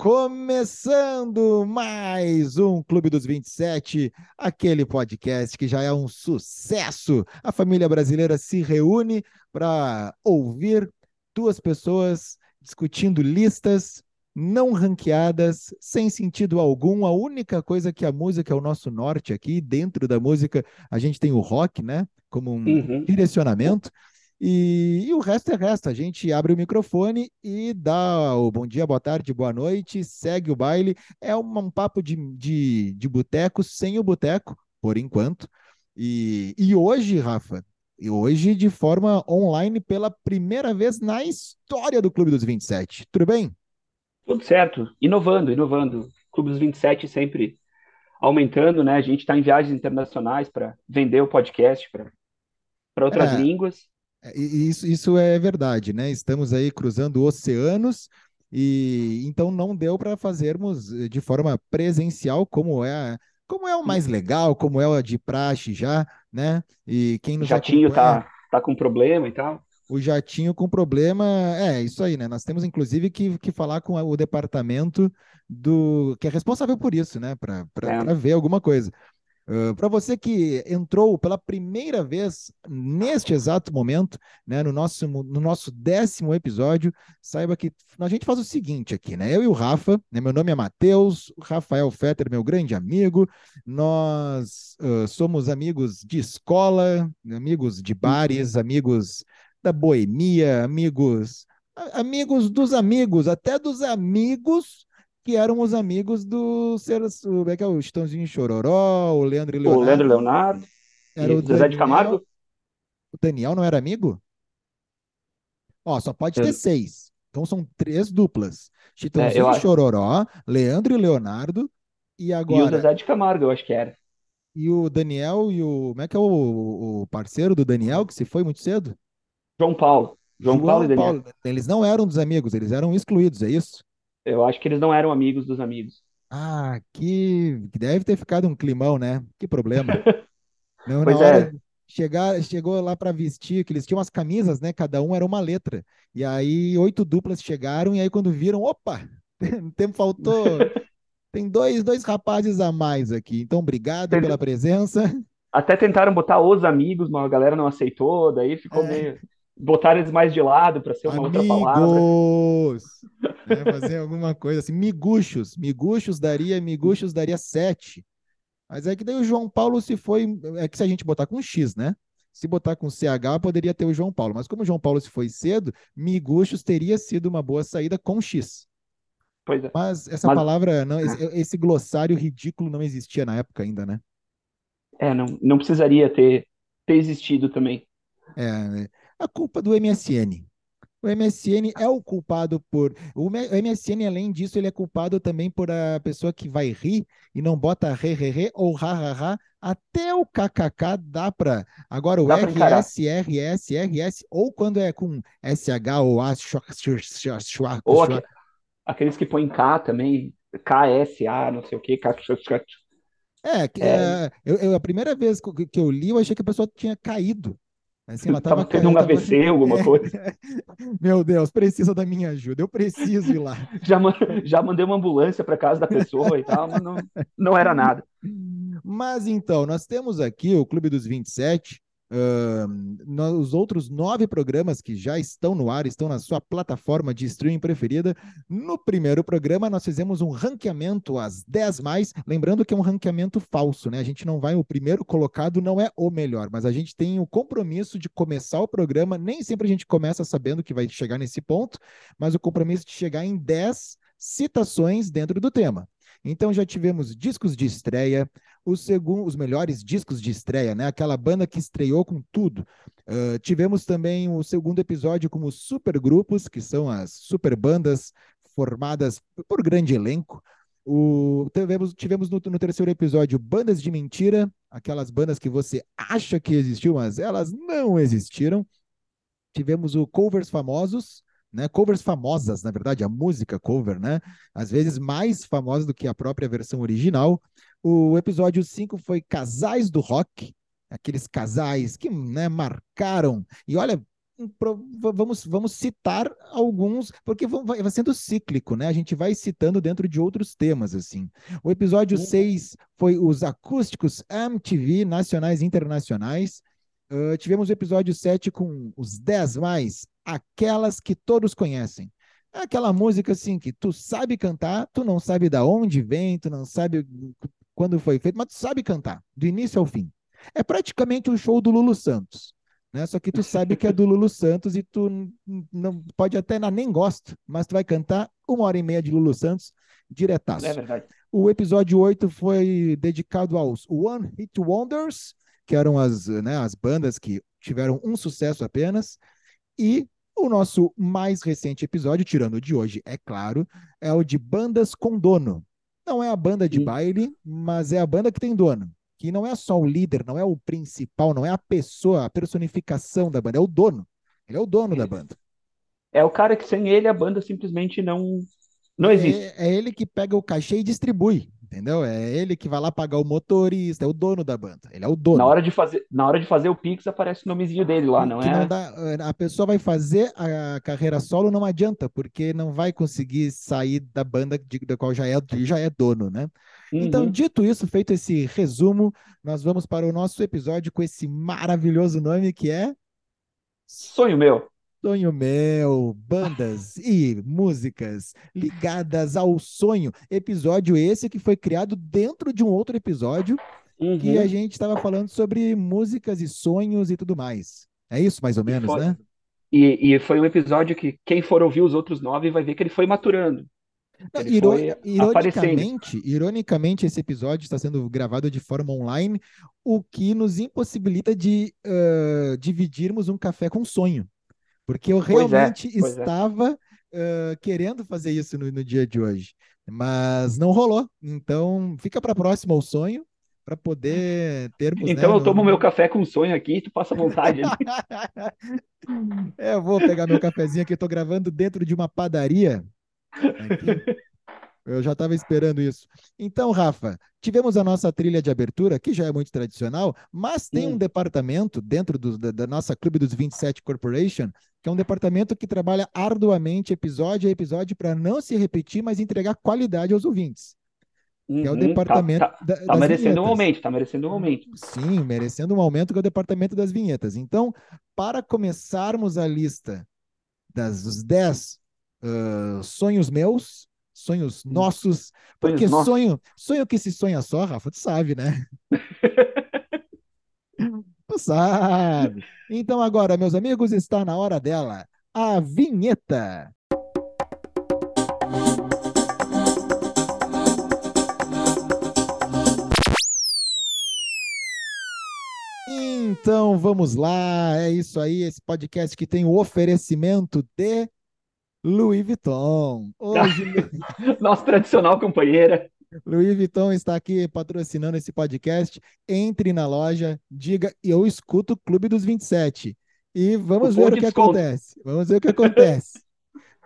Começando mais um Clube dos 27, aquele podcast que já é um sucesso. A família brasileira se reúne para ouvir duas pessoas discutindo listas não ranqueadas, sem sentido algum. A única coisa que a música é o nosso norte aqui, dentro da música, a gente tem o rock, né? Como um uhum. direcionamento. E, e, o resto é resto. A gente abre o microfone e dá o bom dia, boa tarde, boa noite, segue o baile. É um, um papo de, de, de boteco sem o boteco, por enquanto. E, e hoje, Rafa, e hoje de forma online pela primeira vez na história do Clube dos 27. Tudo bem? Tudo certo. Inovando, inovando. Clube dos 27 sempre aumentando, né? A gente está em viagens internacionais para vender o podcast para outras é. línguas. É, isso, isso é verdade, né? Estamos aí cruzando oceanos e então não deu para fazermos eh, de forma presencial como é como é o mais legal, como é o de praxe já, né? E quem nos Jatinho tá tá com problema e tal. O jatinho com problema, é isso aí, né? Nós temos inclusive que, que falar com o departamento do que é responsável por isso, né? Para é. ver alguma coisa. Uh, Para você que entrou pela primeira vez neste exato momento, né, no, nosso, no nosso décimo episódio, saiba que a gente faz o seguinte aqui, né? Eu e o Rafa, né, meu nome é Matheus, Rafael Fetter, meu grande amigo, nós uh, somos amigos de escola, amigos de bares, amigos da boemia, amigos, amigos dos amigos, até dos amigos que eram os amigos do como é que é o Chitãozinho Chororó, o Leandro e Leonardo. O Leandro Leonardo. Era o Zezé de Camargo. O Daniel não era amigo? Ó, só pode ter seis. Então são três duplas. Chitãozinho é, Chororó, Leandro e Leonardo. E agora. E o Zezé de Camargo, eu acho que era. E o Daniel e o. Como é que é o, o parceiro do Daniel que se foi muito cedo? João Paulo. João, João Paulo e Daniel. Paulo. Eles não eram dos amigos, eles eram excluídos, é isso? Eu acho que eles não eram amigos dos amigos. Ah, que, deve ter ficado um climão, né? Que problema. não, pois na hora é. chegar, chegou lá para vestir, que eles tinham as camisas, né? Cada um era uma letra. E aí oito duplas chegaram, e aí quando viram, opa, tempo faltou. Tem dois, dois rapazes a mais aqui. Então, obrigado pela presença. Até tentaram botar os amigos, mas a galera não aceitou, daí ficou é. meio botar eles mais de lado para ser uma Amigos! outra palavra. É, fazer alguma coisa assim. Miguxos. Miguxos daria, miguxos daria sete. Mas é que daí o João Paulo se foi. É que se a gente botar com X, né? Se botar com CH, poderia ter o João Paulo. Mas como o João Paulo se foi cedo, miguxos teria sido uma boa saída com X. Pois é. Mas essa Mas... palavra, não, esse, esse glossário ridículo não existia na época ainda, né? É, não, não precisaria ter, ter existido também. É, a culpa do MSN. O MSN é o culpado por. O MSN, além disso, ele é culpado também por a pessoa que vai rir e não bota re, re, re ou ha, ha, ha. Até o KKK dá para. Agora, o dá RS, RS, RS, ou quando é com SH ou A. Ou aqueles que põem K também. KSA, não sei o que. É, é. é eu, eu, a primeira vez que eu li, eu achei que a pessoa tinha caído. Assim, ela tava, tava tendo um tava... AVC, alguma é. coisa. Meu Deus, precisa da minha ajuda. Eu preciso ir lá. já, já mandei uma ambulância para casa da pessoa e tal, mas não, não era nada. Mas então, nós temos aqui o Clube dos 27, Uh, os outros nove programas que já estão no ar, estão na sua plataforma de streaming preferida. No primeiro programa, nós fizemos um ranqueamento às 10 mais, lembrando que é um ranqueamento falso, né? A gente não vai, o primeiro colocado não é o melhor, mas a gente tem o compromisso de começar o programa. Nem sempre a gente começa sabendo que vai chegar nesse ponto, mas o compromisso de chegar em 10 citações dentro do tema. Então já tivemos discos de estreia, os, segundo, os melhores discos de estreia, né? Aquela banda que estreou com tudo. Uh, tivemos também o segundo episódio como supergrupos, que são as super bandas formadas por grande elenco. O, tivemos tivemos no, no, terceiro episódio bandas de mentira, aquelas bandas que você acha que existiu, mas elas não existiram. Tivemos o covers famosos, né? Covers famosas, na verdade, a música cover, né? Às vezes mais famosa do que a própria versão original. O episódio 5 foi Casais do Rock, aqueles casais que né, marcaram. E olha, vamos, vamos citar alguns, porque vai, sendo cíclico, né? A gente vai citando dentro de outros temas, assim. O episódio 6 uhum. foi os acústicos MTV nacionais e internacionais. Uh, tivemos o episódio 7 com os 10 mais, aquelas que todos conhecem. É aquela música assim que tu sabe cantar, tu não sabe da onde vem, tu não sabe quando foi feito, mas tu sabe cantar, do início ao fim. É praticamente um show do Lulu Santos. Né? Só que tu sabe que é do Lulu Santos e tu não pode até não, nem gosta, mas tu vai cantar uma hora e meia de Lulu Santos diretaço. É verdade. O episódio 8 foi dedicado aos One Hit Wonders, que eram as, né, as bandas que tiveram um sucesso apenas, e o nosso mais recente episódio, tirando o de hoje, é claro, é o de bandas com dono. Não é a banda de Sim. baile, mas é a banda que tem dono. Que não é só o líder, não é o principal, não é a pessoa, a personificação da banda, é o dono. Ele é o dono da banda. É o cara que sem ele a banda simplesmente não não existe. É, é ele que pega o cachê e distribui entendeu? É ele que vai lá pagar o motorista, é o dono da banda. Ele é o dono. Na hora de fazer, na hora de fazer o Pix aparece o nomezinho dele lá, não que é? Não dá, a pessoa vai fazer a carreira solo não adianta, porque não vai conseguir sair da banda de, da qual já é, já é dono, né? Uhum. Então, dito isso, feito esse resumo, nós vamos para o nosso episódio com esse maravilhoso nome que é Sonho meu. Sonho Meu, bandas e músicas ligadas ao sonho. Episódio esse que foi criado dentro de um outro episódio uhum. que a gente estava falando sobre músicas e sonhos e tudo mais. É isso, mais ou menos, foi, né? E, e, foi um episódio que quem for ouvir os outros nove vai ver que ele foi maturando. Não, iro ironicamente, ironicamente, esse episódio está sendo gravado de forma online, o que nos impossibilita de uh, dividirmos um café com sonho. Porque eu é, realmente é, estava é. uh, querendo fazer isso no, no, dia de hoje, mas não rolou. Então, fica para a próxima o sonho, para poder termos. Né, então, né, eu tomo no... meu café com sonho aqui e tu passa vontade. é, eu vou pegar meu cafezinho aqui, estou gravando dentro de uma padaria. Aqui. Eu já estava esperando isso. Então, Rafa, tivemos a nossa trilha de abertura, que já é muito tradicional, mas tem hum. um departamento dentro do, da, da, nossa Clube dos 27 Corporation, que é um departamento que trabalha arduamente, episódio a episódio, para não se repetir, mas entregar qualidade aos ouvintes. Uhum, é o uhum, departamento. Tá, tá, tá merecendo vinhetas. um aumento, tá merecendo um aumento. Sim, merecendo um aumento, que é o departamento das vinhetas. Então, para começarmos a lista das, dos 10 uh, sonhos meus, sonhos hum. nossos, porque sonhos nossos. sonho, sonho que se sonha só, Rafa, tu sabe, né? tu sabe. Então agora, meus amigos, está na hora dela, a vinheta. Então vamos lá, é isso aí, esse podcast que tem o oferecimento de Louis Vuitton. Hoje, Nossa tradicional companheira. Louis Vuitton está aqui patrocinando esse podcast. Entre na loja, diga eu escuto o Clube dos 27. E vamos ver o que desconto. acontece. Vamos ver o que acontece.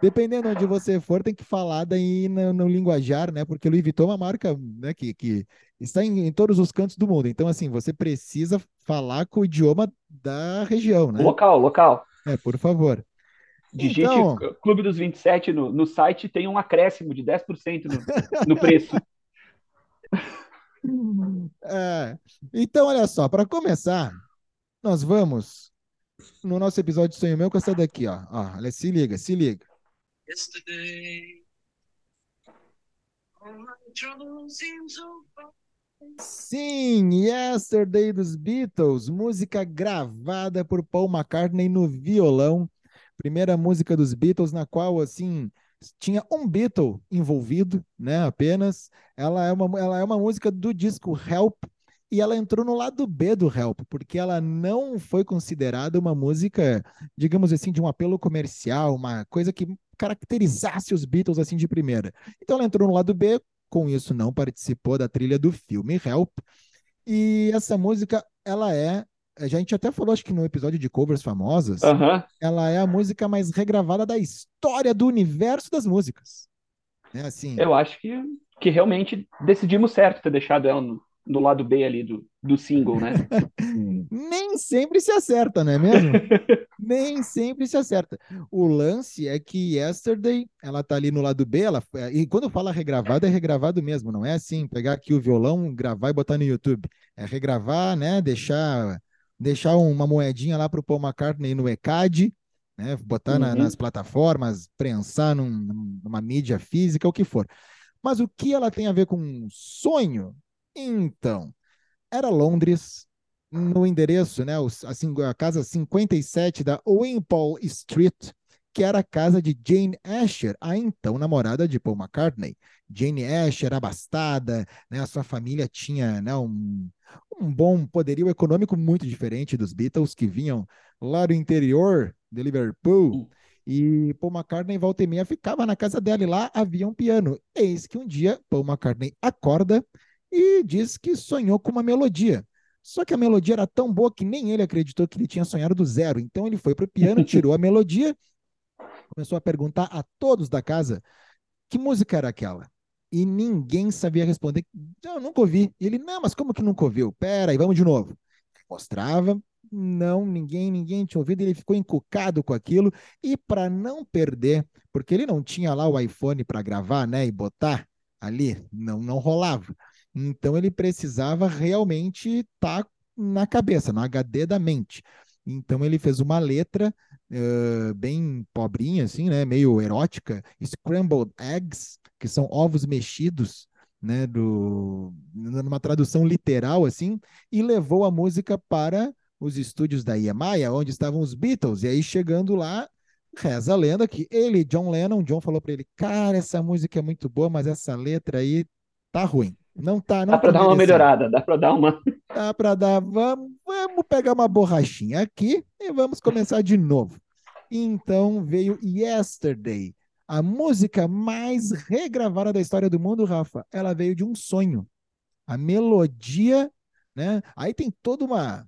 Dependendo onde você for, tem que falar daí no, no linguajar, né? Porque Louis Vuitton é uma marca né, que, que está em, em, todos os cantos do mundo. Então, assim, você precisa falar com o idioma da região, né? Local, local. É, por favor. Digite então... Clube dos 27 no, no site, tem um acréscimo de 10% no, no preço. É, então, olha só, para começar, nós vamos no nosso episódio de Sonho Meu com essa daqui, ó. ó olha, se liga, se liga. Sim, Yesterday dos Beatles, música gravada por Paul McCartney no violão primeira música dos Beatles na qual assim tinha um Beatle envolvido, né? Apenas. Ela é uma, ela é uma música do disco Help e ela entrou no lado B do Help, porque ela não foi considerada uma música, digamos assim, de um apelo comercial, uma coisa que caracterizasse os Beatles assim de primeira. Então ela entrou no lado B, com isso não participou da trilha do filme Help. E essa música, ela é a gente até falou, acho que no episódio de covers famosas, uhum. ela é a música mais regravada da história do universo das músicas. É assim. Eu acho que, que realmente decidimos certo ter deixado ela no, no lado B ali do, do single, né? Nem sempre se acerta, não é mesmo? Nem sempre se acerta. O lance é que Yesterday, ela tá ali no lado B, ela, e quando fala regravado, é regravado mesmo, não é assim, pegar aqui o violão, gravar e botar no YouTube. É regravar, né, deixar, deixar uma moedinha lá pro Paul McCartney no ECAD, né, botar uhum. na, nas plataformas, prensar num, numa mídia física, o que for. Mas o que ela tem a ver com sonho? Então, era Londres, no endereço, né, a, a casa 57 da Wimpole Street, que era a casa de Jane Asher, a então namorada de Paul McCartney. Jane Asher, abastada, né, a sua família tinha né, um, um bom poderio econômico muito diferente dos Beatles, que vinham lá do interior de Liverpool. E Paul McCartney, volta e meia, ficava na casa dela e lá havia um piano. Eis que um dia Paul McCartney acorda e diz que sonhou com uma melodia. Só que a melodia era tão boa que nem ele acreditou que ele tinha sonhado do zero. Então ele foi para o piano, tirou a melodia, começou a perguntar a todos da casa que música era aquela. E ninguém sabia responder. Eu nunca ouvi. E ele, não, mas como que nunca ouviu? Pera aí, vamos de novo. Mostrava, não, ninguém, ninguém tinha ouvido. Ele ficou encucado com aquilo. E para não perder, porque ele não tinha lá o iPhone para gravar, né, e botar ali, não, não rolava. Então ele precisava realmente estar tá na cabeça, no HD da mente. Então ele fez uma letra uh, bem pobrinha, assim, né? Meio erótica, scrambled eggs, que são ovos mexidos, né? Do, numa tradução literal, assim, e levou a música para os estúdios da EMI, onde estavam os Beatles. E aí chegando lá, reza a lenda que ele, John Lennon, John falou para ele, cara, essa música é muito boa, mas essa letra aí tá ruim. Não tá, não Dá para dar uma melhorada, dá para dar uma. Dá para dar, vamos, vamos pegar uma borrachinha aqui e vamos começar de novo. Então veio Yesterday, a música mais regravada da história do mundo, Rafa. Ela veio de um sonho. A melodia, né? Aí tem toda uma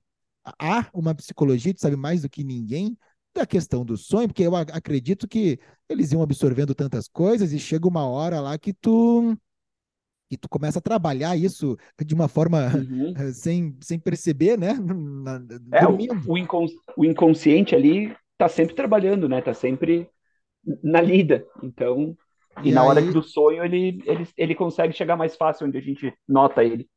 há uma psicologia, tu sabe mais do que ninguém, da questão do sonho, porque eu acredito que eles iam absorvendo tantas coisas e chega uma hora lá que tu e tu começa a trabalhar isso de uma forma uhum. sem, sem perceber, né? Na, é, o, o, incons, o, inconsciente ali tá sempre trabalhando, né? Tá sempre na lida. Então, e, e na aí... hora do sonho ele, ele, ele consegue chegar mais fácil onde a gente nota ele.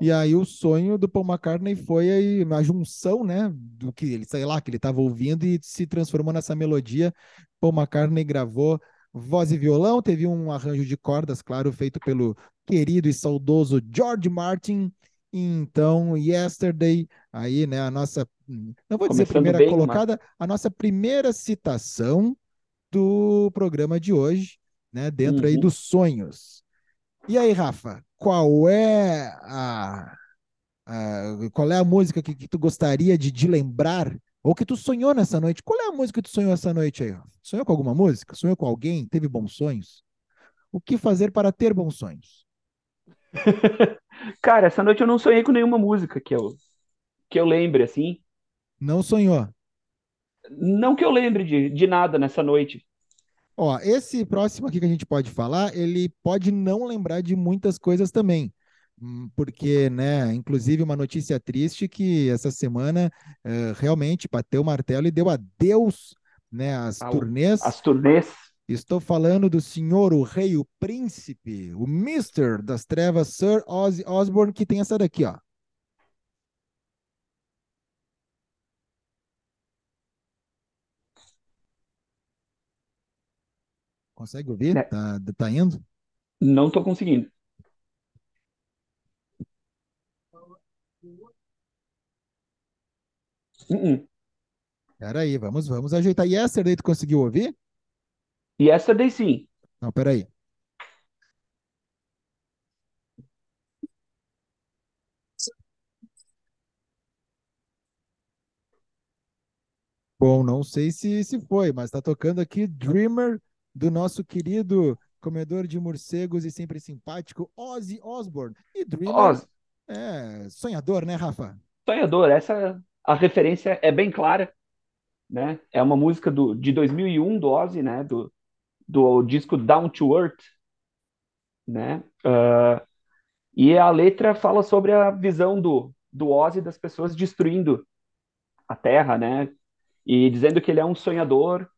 E aí o sonho do Paul McCartney foi aí uma junção, né, do que ele, sei lá, que ele estava ouvindo e se transformou nessa melodia. Paul McCartney gravou voz e violão, teve um arranjo de cordas, claro, feito pelo querido e saudoso George Martin. Então, Yesterday, aí, né, a nossa, não vou dizer primeira bem, colocada, a nossa primeira citação do programa de hoje, né, dentro uhum. aí dos sonhos. E aí, Rafa, qual é a, a qual é a música que, que tu gostaria de, de lembrar ou que tu sonhou nessa noite. Qual é a música que tu sonhou essa noite aí? Sonhou com alguma música? Sonhou com alguém? Teve bons sonhos? O que fazer para ter bons sonhos? Cara, essa noite eu não sonhei com nenhuma música que eu, que eu lembre, assim. Não sonhou? Não que eu lembre de, de nada nessa noite. Ó, esse próximo aqui que a gente pode falar, ele pode não lembrar de muitas coisas também. Hum, porque, né, inclusive uma notícia triste que essa semana uh, realmente bateu o martelo e deu adeus, né, às turnês. As turnês. Estou falando do senhor, o rei, o príncipe, o Mister das Trevas, Sir Ozzy Osbourne, que tem essa daqui, ó. Consegue ouvir? Né? Tá, tá indo? Não estou conseguindo. Uh-uh. Peraí, vamos, vamos ajeitar. Yesterday, tu conseguiu ouvir? Yesterday, sim. Não, peraí. Bom, não sei se, se foi, mas está tocando aqui Dreamer do nosso querido comedor de morcegos e sempre simpático Ozzy Osbourne. E Dreamer Oz. é sonhador, né, Rafa? Sonhador, essa a referência é bem clara, né? É uma música do, de 2001 do Ozzy, né? Do, do disco Down to Earth, né? Uh, E a letra fala sobre a visão do, do Ozzy das pessoas destruindo a Terra, né? E dizendo que ele é um sonhador,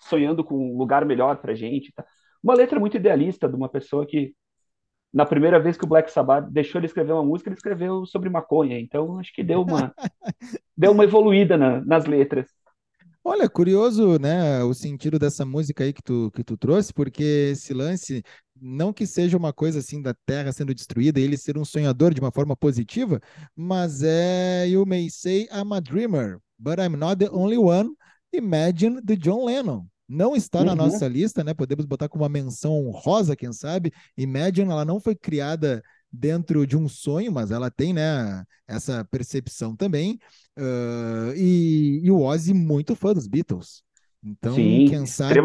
sonhando com um lugar melhor pra gente. Tá? Uma letra muito idealista de uma pessoa que, na primeira vez que o Black Sabbath deixou ele escrever uma música, ele escreveu sobre maconha. Então, acho que deu uma, deu uma evoluída na, nas letras. Olha, curioso, né, o sentido dessa música aí que tu, que tu trouxe, porque esse lance, não que seja uma coisa assim da Terra sendo destruída, ele ser um sonhador de uma forma positiva, mas é You May Say I'm a Dreamer, but I'm not the only one. Imagine the John Lennon. Não está uhum. na nossa lista, né? Podemos botar como uma menção honrosa, quem sabe. Imagine, ela não foi criada dentro de um sonho, mas ela tem né, essa percepção também. Uh, e, e, o Ozzy muito fã dos Beatles. Então, Sim, quem sabe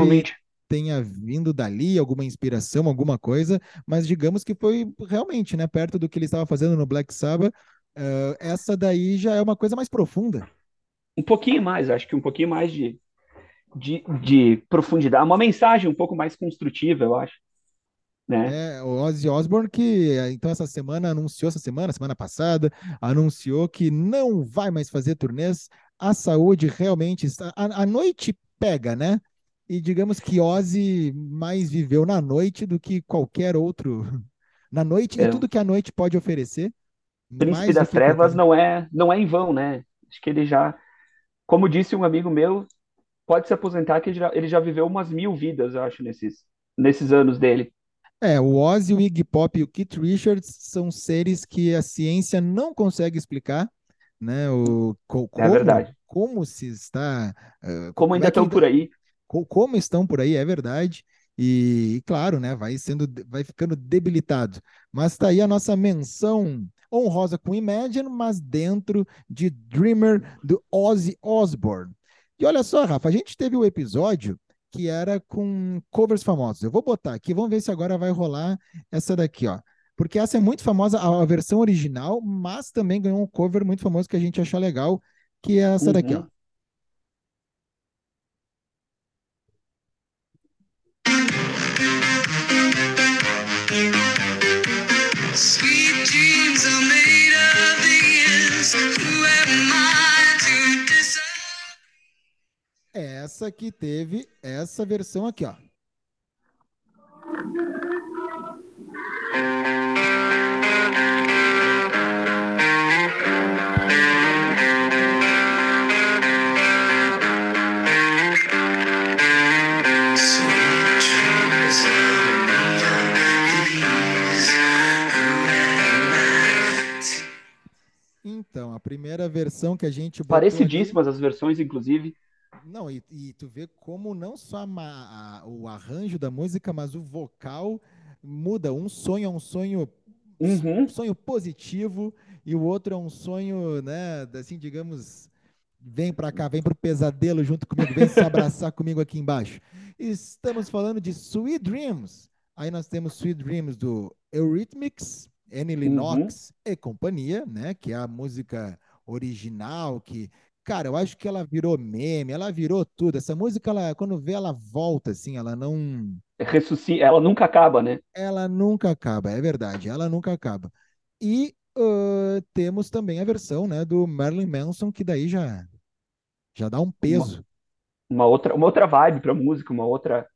tenha vindo dali alguma inspiração, alguma coisa, mas digamos que foi realmente né, perto do que ele estava fazendo no Black Sabbath. Uh, essa daí já é uma coisa mais profunda. Um pouquinho mais, acho que um pouquinho mais de, de, de profundidade, uma mensagem um pouco mais construtiva, eu acho. Né? É, o Ozzy Osbourne que então essa semana anunciou essa semana, semana passada, anunciou que não vai mais fazer turnês. A saúde realmente está a, a noite pega, né? E digamos que Ozzy mais viveu na noite do que qualquer outro. Na noite é. e tudo que a noite pode oferecer. Príncipe das Trevas qualquer... não é não é em vão, né? Acho que ele já, como disse um amigo meu, pode se aposentar que ele já, ele já viveu umas mil vidas, eu acho, nesses, nesses anos dele. É, o Ozzy, o Iggy Pop e o Keith Richards são seres que a ciência não consegue explicar, né? O, co, é verdade. Como se está... Uh, como, como ainda é estão por aí. Co, como estão por aí, é verdade. E, claro, né, vai sendo, vai ficando debilitado. Mas está aí a nossa menção honrosa com Imagine, mas dentro de Dreamer do Ozzy Osbourne. E olha só, Rafa, a gente teve o um episódio que era com covers famosos. Eu vou botar aqui, vamos ver se agora vai rolar essa daqui, ó. Porque essa é muito famosa, a, versão original, mas também ganhou um cover muito famoso que a gente acha legal, que é essa uhum. daqui, ó. Essa que teve essa versão aqui, ó. Então, a primeira versão que a gente Parecidíssimas as versões, inclusive. Não, e, e, tu vê como não só a, a, o arranjo da música, mas o vocal muda. Um sonho é um sonho, uhum. um sonho positivo e o outro é um sonho, né, assim, digamos, vem para cá, vem pro pesadelo junto comigo, vem se abraçar comigo aqui embaixo. Estamos falando de Sweet Dreams. Aí nós temos Sweet Dreams do Eurythmics, Annie Lennox uhum. e companhia, né, que é a música original que Cara, eu acho que ela virou meme, ela virou tudo. Essa música, ela, quando vê, ela volta, assim, ela não. Ressuscita, ela nunca acaba, né? Ela nunca acaba, é verdade, ela nunca acaba. E uh, temos também a versão né, do Marilyn Manson, que daí já, já dá um peso. Uma, uma outra, uma outra vibe pra música, uma outra.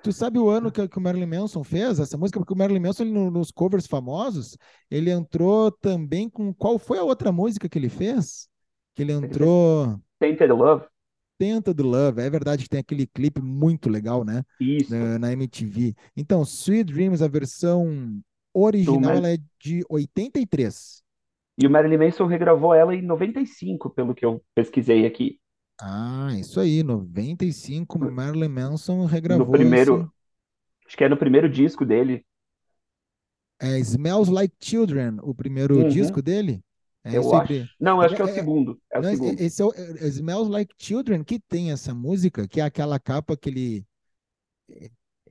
Tu sabe o ano que, que, o Marilyn Manson fez essa música? Porque o Marilyn Manson, ele, nos covers famosos, ele entrou também com. Qual foi a outra música que ele fez? Que ele entrou. Tainted Love. Tainted Love, é verdade que tem aquele clipe muito legal, né? Isso. Na, na MTV. Então, Sweet Dreams, a versão original, ela é de 83. E o Marilyn Manson regravou ela em 95, pelo que eu pesquisei aqui. Ah, isso aí, 95, Marilyn Manson regravou. No primeiro, acho que é no primeiro disco dele. É Smells Like Children, o primeiro uhum. disco dele? É eu acho. Não, acho que é o é, segundo. É o não, segundo. Esse é o é, Smells Like Children, que tem essa música, que é aquela capa que ele.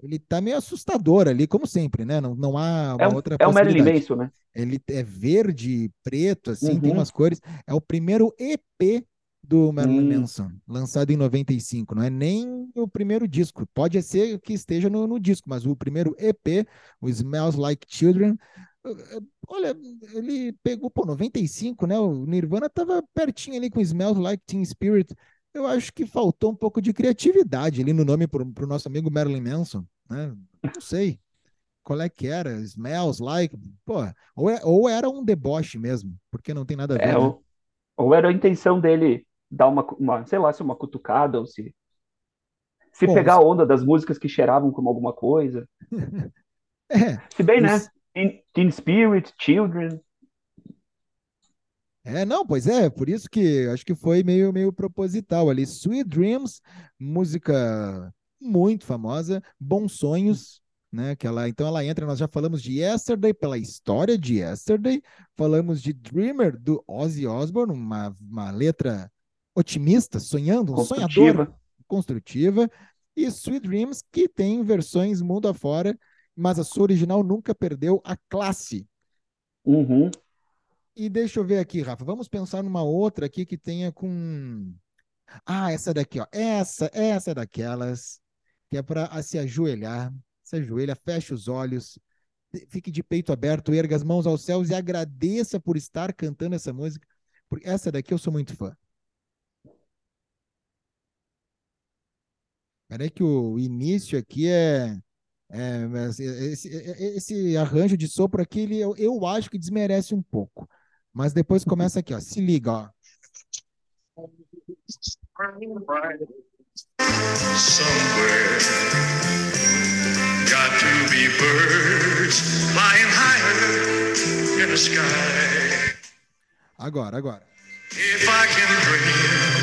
Ele tá meio assustador ali, como sempre, né? Não, não há uma é, outra É o Marilyn Manson, né? Ele é verde, preto, assim, uhum. tem umas cores. É o primeiro EP do Marilyn hum. Manson, lançado em 95. Não é nem o primeiro disco. Pode ser que esteja no, no disco, mas o primeiro EP, o Smells Like Children, Olha, ele pegou, pô, 95, né? O Nirvana tava pertinho ali com Smells Like Teen Spirit. Eu acho que faltou um pouco de criatividade ali no nome pro, pro nosso amigo Marilyn Manson, né? Não sei qual é que era, Smells Like, pô, ou, é, ou era um deboche mesmo, porque não tem nada a ver. É, né? ou, ou, era a intenção dele dar uma, uma, sei lá, se uma cutucada ou se se Bom, pegar a onda das músicas que cheiravam como alguma coisa. é, se bem, né? Teen Spirit, Children. É, não, pois é, por isso que acho que foi meio, meio proposital ali. Sweet Dreams, música muito famosa, Bons Sonhos, né? Que ela, então ela entra, nós já falamos de Yesterday, pela história de Yesterday, falamos de Dreamer, do Ozzy Osbourne, uma, uma letra otimista, sonhando, um sonhador, construtiva, e Sweet Dreams, que tem versões mundo afora, mas a sua original nunca perdeu a classe. Uhum. E deixa eu ver aqui, Rafa. Vamos pensar numa outra aqui que tenha com. Ah, essa daqui, ó. Essa, essa é daquelas que é para se ajoelhar. Se ajoelha, fecha os olhos, fique de peito aberto, erga as mãos aos céus e agradeça por estar cantando essa música. Porque essa daqui eu sou muito fã. Peraí que o início aqui é é, esse, esse, arranjo de sopro aqui, ele, eu, eu acho que desmerece um pouco. Mas depois começa aqui, ó. Se liga, ó. Somewhere got to be birds flying higher in the sky. Agora, agora. If I can dream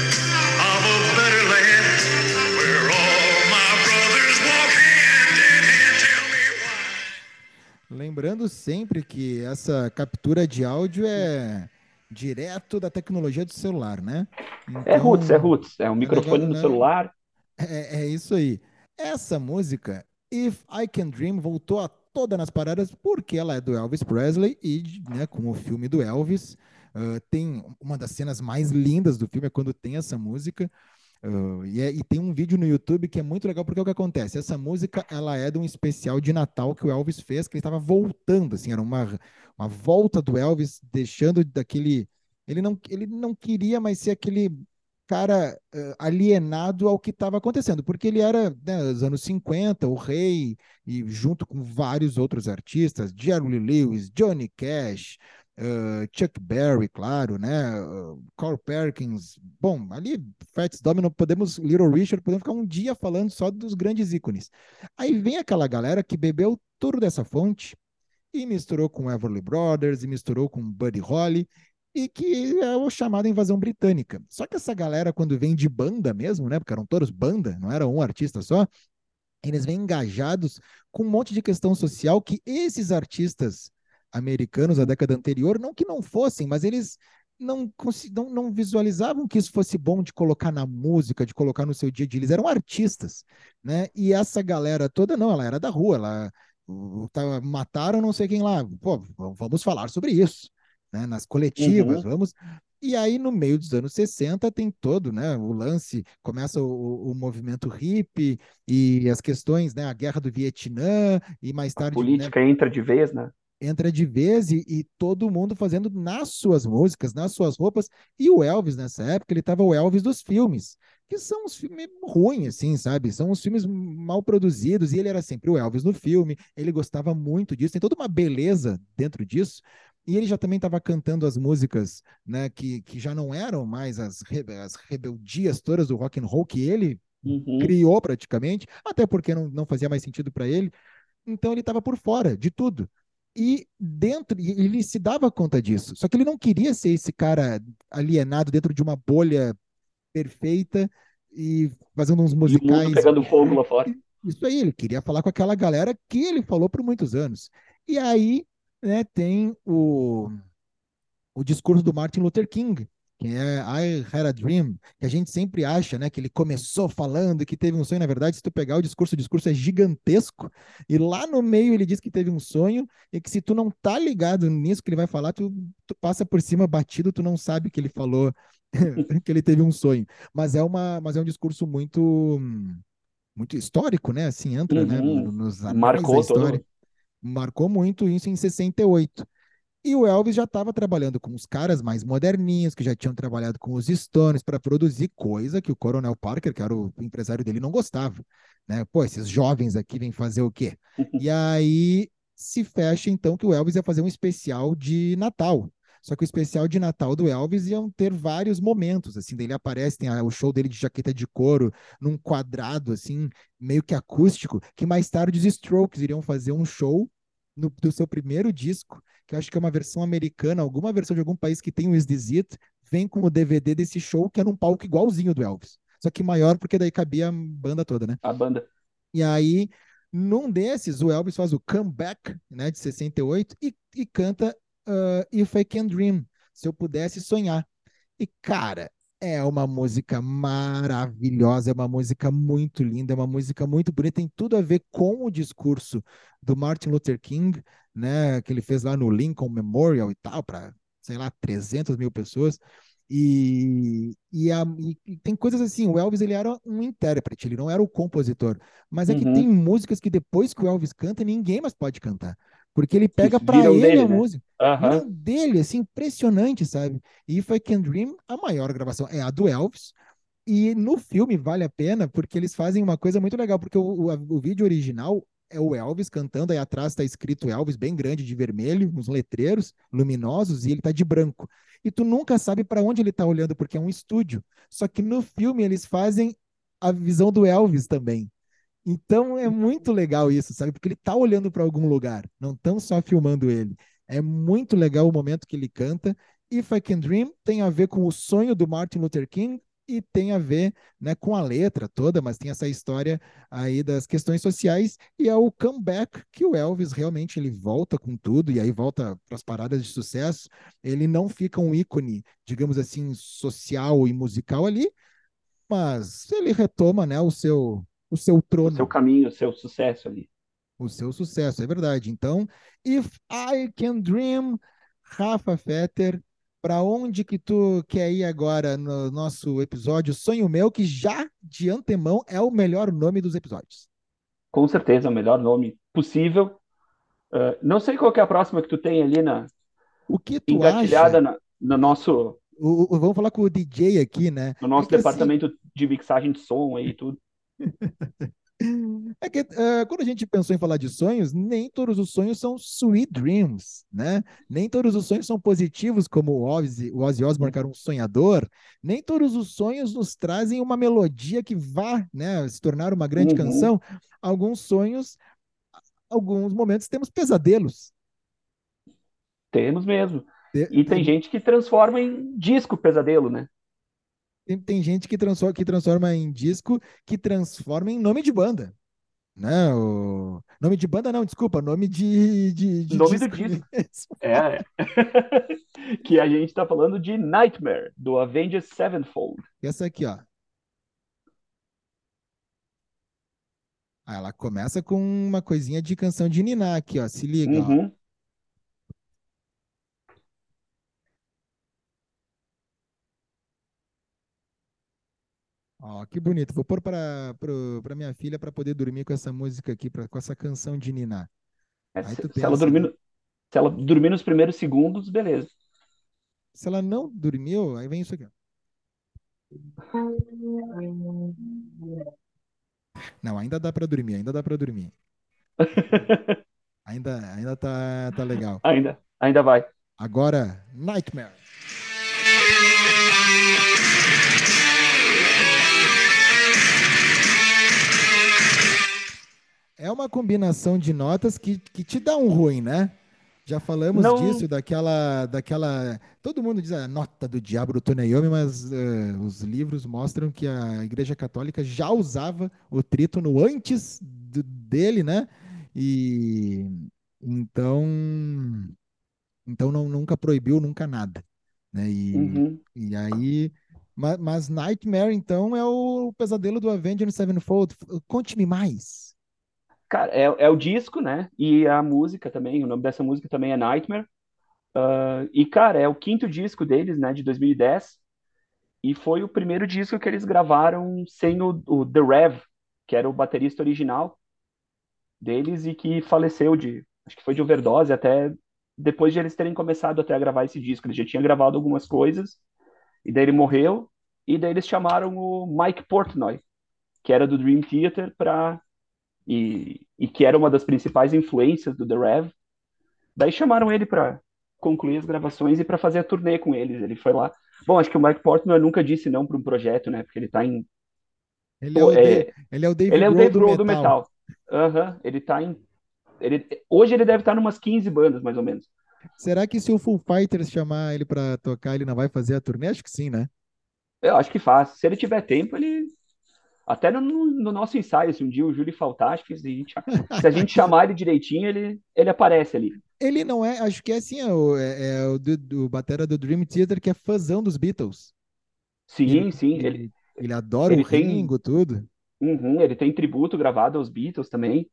of a better land Lembrando sempre que essa captura de áudio é direto da tecnologia do celular, né? Então, é roots, é roots. É um microfone no celular. É, é isso aí. Essa música, If I Can Dream, voltou a toda nas paradas porque ela é do Elvis Presley e, né, com o filme do Elvis, uh, tem uma das cenas mais lindas do filme é quando tem essa música. Uh, e, é, e, tem um vídeo no YouTube que é muito legal porque é o que acontece. Essa música ela é de um especial de Natal que o Elvis fez, que ele estava voltando, assim, era uma, uma volta do Elvis, deixando daquele. Ele não, ele não queria mais ser aquele cara uh, alienado ao que estava acontecendo, porque ele era, né, nos anos 50, o rei, e junto com vários outros artistas, Jerry Lewis, Johnny Cash, uh, Chuck Berry, claro, né? Uh, Carl Perkins. Bom, ali, Fats Domino, podemos, Little Richard, podemos ficar um dia falando só dos grandes ícones. Aí vem aquela galera que bebeu tudo dessa fonte e misturou com Everly Brothers, e misturou com Buddy Holly, e que é o chamado invasão britânica. Só que essa galera, quando vem de banda mesmo, né? Porque eram todos banda, não era um artista só, eles vêm engajados com um monte de questão social que esses artistas americanos da década anterior, não que não fossem, mas eles não, não, não visualizavam que isso fosse bom de colocar na música, de colocar no seu dia a dia. Eles eram artistas, né? E essa galera toda, não, ela era da rua, ela tá, mataram não sei quem lá. Pô, vamos falar sobre isso, né? Nas coletivas, uhum. vamos. E aí, no meio dos anos 60, tem todo, né? O lance, começa o, o movimento hippie e as questões, né? A guerra do Vietnã, e mais tarde. A política né? entra de vez, né? Entra de vez e, e, todo mundo fazendo nas suas músicas, nas suas roupas. E o Elvis, nessa época, ele tava o Elvis dos filmes, que são os filmes ruins, assim, sabe? São os filmes mal produzidos, e ele era sempre o Elvis no filme, ele gostava muito disso, tem toda uma beleza dentro disso. E ele já também estava cantando as músicas, né, que, que já não eram mais as, as rebeldias todas do rock and roll que ele uhum. criou praticamente, até porque não, não fazia mais sentido para ele. Então ele estava por fora de tudo. E dentro, ele se dava conta disso. Só que ele não queria ser esse cara alienado dentro de uma bolha perfeita e fazendo uns musicais. E pegando fogo lá fora. Isso aí, ele queria falar com aquela galera que ele falou por muitos anos. E aí, né, tem o, o discurso do Martin Luther King, que é I Had a Dream, que a gente sempre acha, né, que ele começou falando que teve um sonho, na verdade, se tu pegar o discurso, o discurso é gigantesco, e lá no meio ele diz que teve um sonho, e que se tu não tá ligado nisso que ele vai falar, tu, tu passa por cima batido, tu não sabe que ele falou que ele teve um sonho. Mas é uma, mas é um discurso muito muito histórico, né? Assim entra, né, uhum. né, nos Marcou. Todo Marcou muito isso em 68. E o Elvis já estava trabalhando com os caras mais moderninhos, que já tinham trabalhado com os Stones para produzir coisa que o Coronel Parker, que era o empresário dele, não gostava. Né? Pô, esses jovens aqui vêm fazer o quê? e aí se fecha então que o Elvis ia fazer um especial de Natal. Só que o especial de Natal do Elvis iam ter vários momentos, assim, dele aparece, tem a, o show dele de jaqueta de couro num quadrado, assim, meio que acústico, que mais tarde os Strokes iriam fazer um show no, do seu primeiro disco, que eu acho que é uma versão americana, alguma versão de algum país que tem o Is This It, vem com o DVD desse show, que é num palco igualzinho do Elvis. Só que maior, porque daí cabia a banda toda, né? A banda. E aí, num desses, o Elvis faz o Comeback, né, de 68, e, e canta uh, If I Can Dream, se eu pudesse sonhar. E, cara, é uma música maravilhosa, é uma música muito linda, é uma música muito bonita, tem tudo a ver com o discurso do Martin Luther King, né, que ele fez lá no Lincoln Memorial e tal, para, sei lá, 300 mil pessoas. E, e, a, e, tem coisas assim, o Elvis ele era um intérprete, ele não era o compositor, mas é uhum. que tem músicas que depois que o Elvis canta, ninguém mais pode cantar. Porque ele pega para ele dele, a né? música. Uhum. dele, assim, impressionante, sabe? E If I Can Dream, a maior gravação é a do Elvis. E no filme vale a pena porque eles fazem uma coisa muito legal, porque o, o, o vídeo original é o Elvis cantando, aí atrás está escrito Elvis, bem grande, de vermelho, uns letreiros luminosos, e ele tá de branco. E tu nunca sabe para onde ele tá olhando, porque é um estúdio. Só que no filme eles fazem a visão do Elvis também. Então é muito legal isso, sabe? Porque ele tá olhando para algum lugar, não estão só filmando ele. É muito legal o momento que ele canta. If I Can Dream tem a ver com o sonho do Martin Luther King e tem a ver né, com a letra toda, mas tem essa história aí das questões sociais e é o comeback que o Elvis realmente ele volta com tudo e aí volta para as paradas de sucesso. Ele não fica um ícone, digamos assim, social e musical ali, mas ele retoma né, o seu o seu trono. O seu caminho, o seu sucesso ali. O seu sucesso, é verdade. Então, If I Can Dream, Rafa Fetter, para onde que tu quer ir agora no nosso episódio Sonho Meu, que já de antemão é o melhor nome dos episódios? Com certeza, o melhor nome possível. Uh, não sei qual é a próxima que tu tem ali na o que tu engatilhada acha? Na, no nosso o, o, vamos falar com o DJ aqui, né? No nosso departamento assim... de mixagem de som aí e tudo. É que uh, quando a gente pensou em falar de sonhos, nem todos os sonhos são sweet dreams, né? Nem todos os sonhos são positivos, como o Ozzy, o Ozzy Osbourne, que era um sonhador. Nem todos os sonhos nos trazem uma melodia que vá né, se tornar uma grande uhum. canção. Alguns sonhos, alguns momentos temos pesadelos. Temos mesmo. e tem, tem gente que transforma em disco pesadelo, né? Tem, tem gente que transforma, que transforma em disco, que transforma em nome de banda. Né? O... Nome de banda, não, desculpa, nome de. de, de nome disco do disco. é. é. que a gente tá falando de Nightmare, do Avengers Sevenfold. Essa aqui, ó. Ah, ela começa com uma coisinha de canção de Niná aqui, ó. Se liga, uhum. ó. Ó, que bonito. Vou pôr para minha filha para poder dormir com essa música aqui, pra, com essa canção de Niná. É, se, se, ela dormir, se ela dormir nos primeiros segundos, beleza. Se ela não dormiu, aí vem isso aqui. Não, ainda dá para dormir, ainda dá para dormir. ainda, ainda tá, tá legal. Ainda, ainda vai. Agora, Nightmare. É uma combinação de notas que, que te dá um ruim, né? Já falamos Não... disso, daquela, daquela. Todo mundo diz a nota do diabo do Tony Iommi, mas uh, os livros mostram que a Igreja Católica já usava o trítono antes do, dele, né? E então, então não, nunca proibiu nunca nada, né? E, uhum. e aí, mas, mas, Nightmare então é o pesadelo do Avengers Sevenfold. Conte-me mais. Cara, é, é o disco, né? E a música também, o nome dessa música também é Nightmare. Uh, e, cara, é o quinto disco deles, né, de 2010. E foi o primeiro disco que eles gravaram sem o, o The Rev, que era o baterista original deles e que faleceu de acho que foi de overdose até depois de eles terem começado até a gravar esse disco. Ele já tinha gravado algumas coisas, e daí ele morreu, e daí eles chamaram o Mike Portnoy, que era do Dream Theater, para e, e que era uma das principais influências do The Rev. Daí chamaram ele para concluir as gravações e para fazer a turnê com eles. Ele foi lá. Bom, acho que o Mike Portnoy nunca disse não para um projeto, né? Porque ele está em. Ele é, o, é... ele é o David ele é o Dave Grohl do metal. Aham, uhum, ele tá em. Ele... Hoje ele deve estar em umas 15 bandas, mais ou menos. Será que se o Full Fighters chamar ele para tocar, ele não vai fazer a turnê? Acho que sim, né? Eu acho que faz. Se ele tiver tempo, ele. Até no, no nosso ensaio, se um dia o Júlio faltar, acho que se a gente, se a gente chamar ele direitinho, ele, ele aparece ali. Ele não é, acho que é assim, é o, é, é o do, do batera do Dream Theater que é fãzão dos Beatles. Sim, ele, sim. Ele, ele, ele adora ele o tem, Ringo, tudo. Uhum, ele tem tributo gravado aos Beatles também.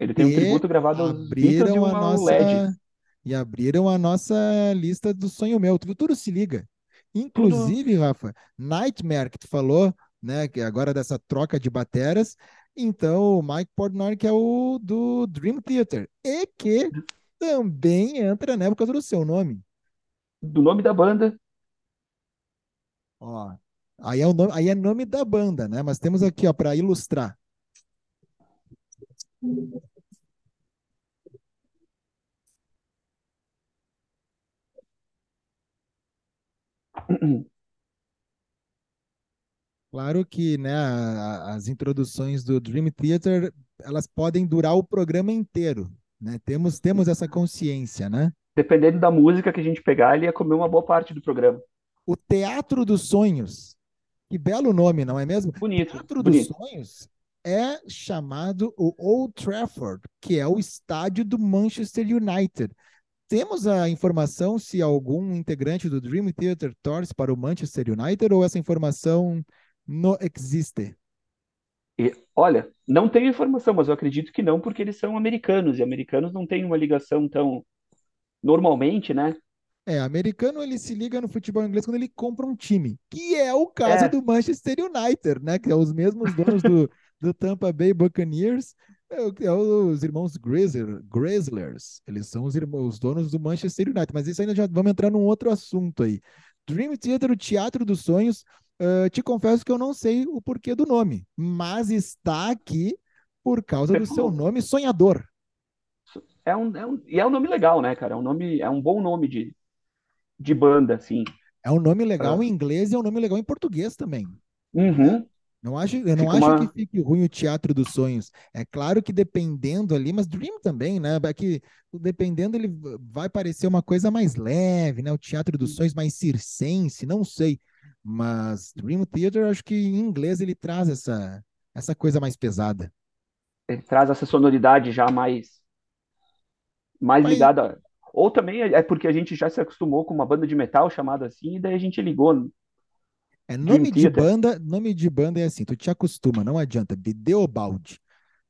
Ele tem e um tributo gravado aos Beatles e uma nossa, LED. E abriram a nossa lista do sonho meu. Tudo, tudo se liga. Inclusive, tudo. Rafa, Nightmare, que tu falou, né? Que agora dessa troca de bateras. Então, o Mike Portnoy, que é o do Dream Theater. E que também entra, né, por causa do seu nome. Do nome da banda. Ó, aí é, o nome, aí é nome da banda, né? Mas temos aqui, ó, para ilustrar. Claro que né, as introduções do Dream Theater elas podem durar o programa inteiro. Né? Temos, temos essa consciência, né? Dependendo da música que a gente pegar, ele ia comer uma boa parte do programa. O Teatro dos Sonhos. Que belo nome, não é mesmo? Bonito. Teatro bonito. dos Sonhos é chamado o Old Trafford, que é o estádio do Manchester United. Temos a informação se algum integrante do Dream Theater torce para o Manchester United ou essa informação não existe? E, olha, não tenho informação, mas eu acredito que não, porque eles são americanos, e americanos não têm uma ligação tão normalmente, né? É, americano ele se liga no futebol inglês quando ele compra um time, que é o caso é. do Manchester United, né? Que é os mesmos donos do, do Tampa Bay Buccaneers, é, é os irmãos Grizzler, Grizzlers. Eles são os, irmãos, os donos do Manchester United, mas isso ainda já vamos entrar num outro assunto aí. Dream Theater, o Teatro dos Sonhos, Uh, te confesso que eu não sei o porquê do nome, mas está aqui por causa do seu nome sonhador. É um, é um, e é um nome legal, né, cara? É um nome, é um bom nome de, de banda, assim. É um nome legal em inglês e é um nome legal em português também. Uhum. Não acho, eu não Fica acho uma... que fique ruim o Teatro dos Sonhos. É claro que dependendo ali, mas Dream também, né? É que dependendo, ele vai parecer uma coisa mais leve, né? O Teatro dos Sonhos mais circense, não sei. Mas Dream Theater, acho que em inglês ele traz essa, essa coisa mais pesada. Ele traz essa sonoridade já mais, mais Mas... ligada. Ou também é, é porque a gente já se acostumou com uma banda de metal chamada assim, e daí a gente ligou. É nome de banda, nome de banda é assim, tu te acostuma, não adianta. Bideobaldi.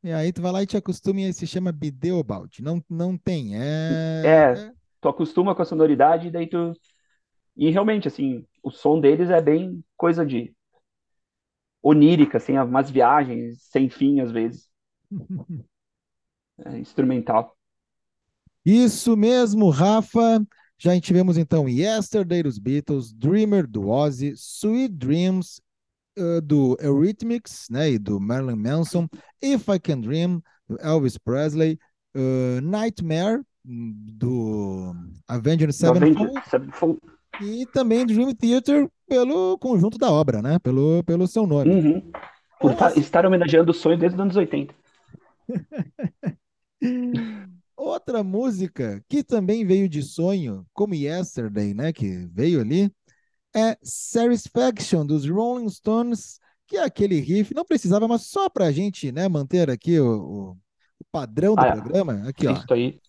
E aí tu vai lá e te acostuma e aí se chama Bideobaldi. Não, não tem, é... é... tu acostuma com a sonoridade e daí tu e realmente, assim, o som deles é bem coisa de onírica, assim, umas viagens sem fim, às vezes. É instrumental. Isso mesmo, Rafa. Já tivemos então Yesterday dos Beatles, Dreamer do Ozzy, Sweet Dreams uh, do Eurythmics, né, e do Marilyn Manson, If I Can Dream do Elvis Presley, uh, Nightmare do Avenged Sevenfold, e também Dream Theater pelo conjunto da obra, né? Pelo, pelo seu nome. Uhum. Por Nossa. estar homenageando o sonho desde os anos 80. Outra música que também veio de sonho, como Yesterday, né? Que veio ali, é Satisfaction dos Rolling Stones, que é aquele riff, não precisava, mas só pra gente né, manter aqui o, o, o padrão do ah, programa. Aqui, ó. Isso aí.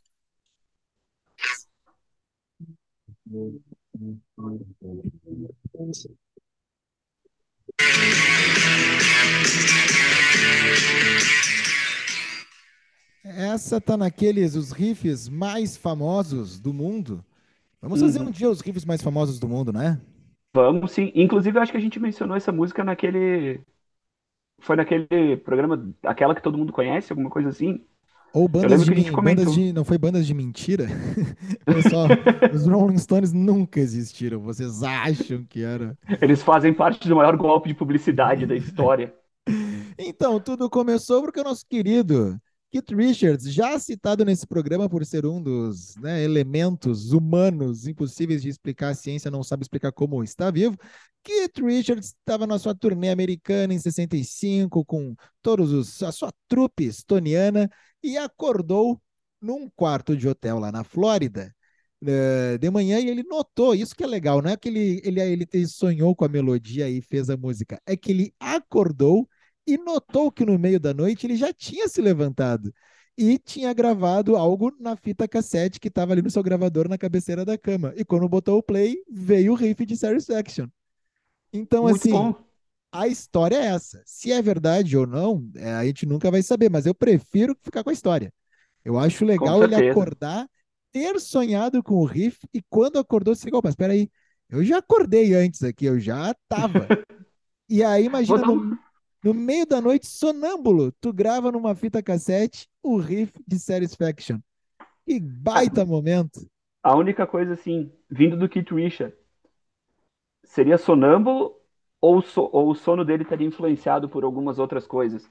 Essa tá naqueles os riffs mais famosos do mundo. Vamos fazer uhum. um dia os riffs mais famosos do mundo, né? Vamos sim. Inclusive, acho que a gente mencionou essa música naquele. Foi naquele programa, aquela que todo mundo conhece, alguma coisa assim. Ou bandas, de, bandas de. Não foi bandas de mentira? Pessoal, os Rolling Stones nunca existiram. Vocês acham que era. Eles fazem parte do maior golpe de publicidade da história. Então, tudo começou porque o nosso querido Keith Richards, já citado nesse programa por ser um dos né, elementos humanos impossíveis de explicar, a ciência não sabe explicar como está vivo. Keith Richards estava na sua turnê americana em 65 com todos os, a sua trupe estoniana e acordou num quarto de hotel lá na Flórida uh, de manhã e ele notou, isso que é legal, não é que ele, ele, ele sonhou com a melodia e fez a música, é que ele acordou e notou que no meio da noite ele já tinha se levantado e tinha gravado algo na fita cassete que estava ali no seu gravador na cabeceira da cama. E quando botou o play, veio o riff de Satisfaction. Então, Muito assim, bom. a história é essa. Se é verdade ou não, é, a gente nunca vai saber, mas eu prefiro ficar com a história. Eu acho legal ele acordar, ter sonhado com o riff e quando acordou, se ligou, mas espera aí, eu já acordei antes aqui, eu já tava. e aí, imagina, no, no meio da noite, sonâmbulo, tu grava numa fita cassete o riff de Satisfaction. Que baita momento. A única coisa, assim, vindo do Keith Richard, seria sonâmbulo ou, so, ou o sono dele estaria influenciado por algumas outras coisas?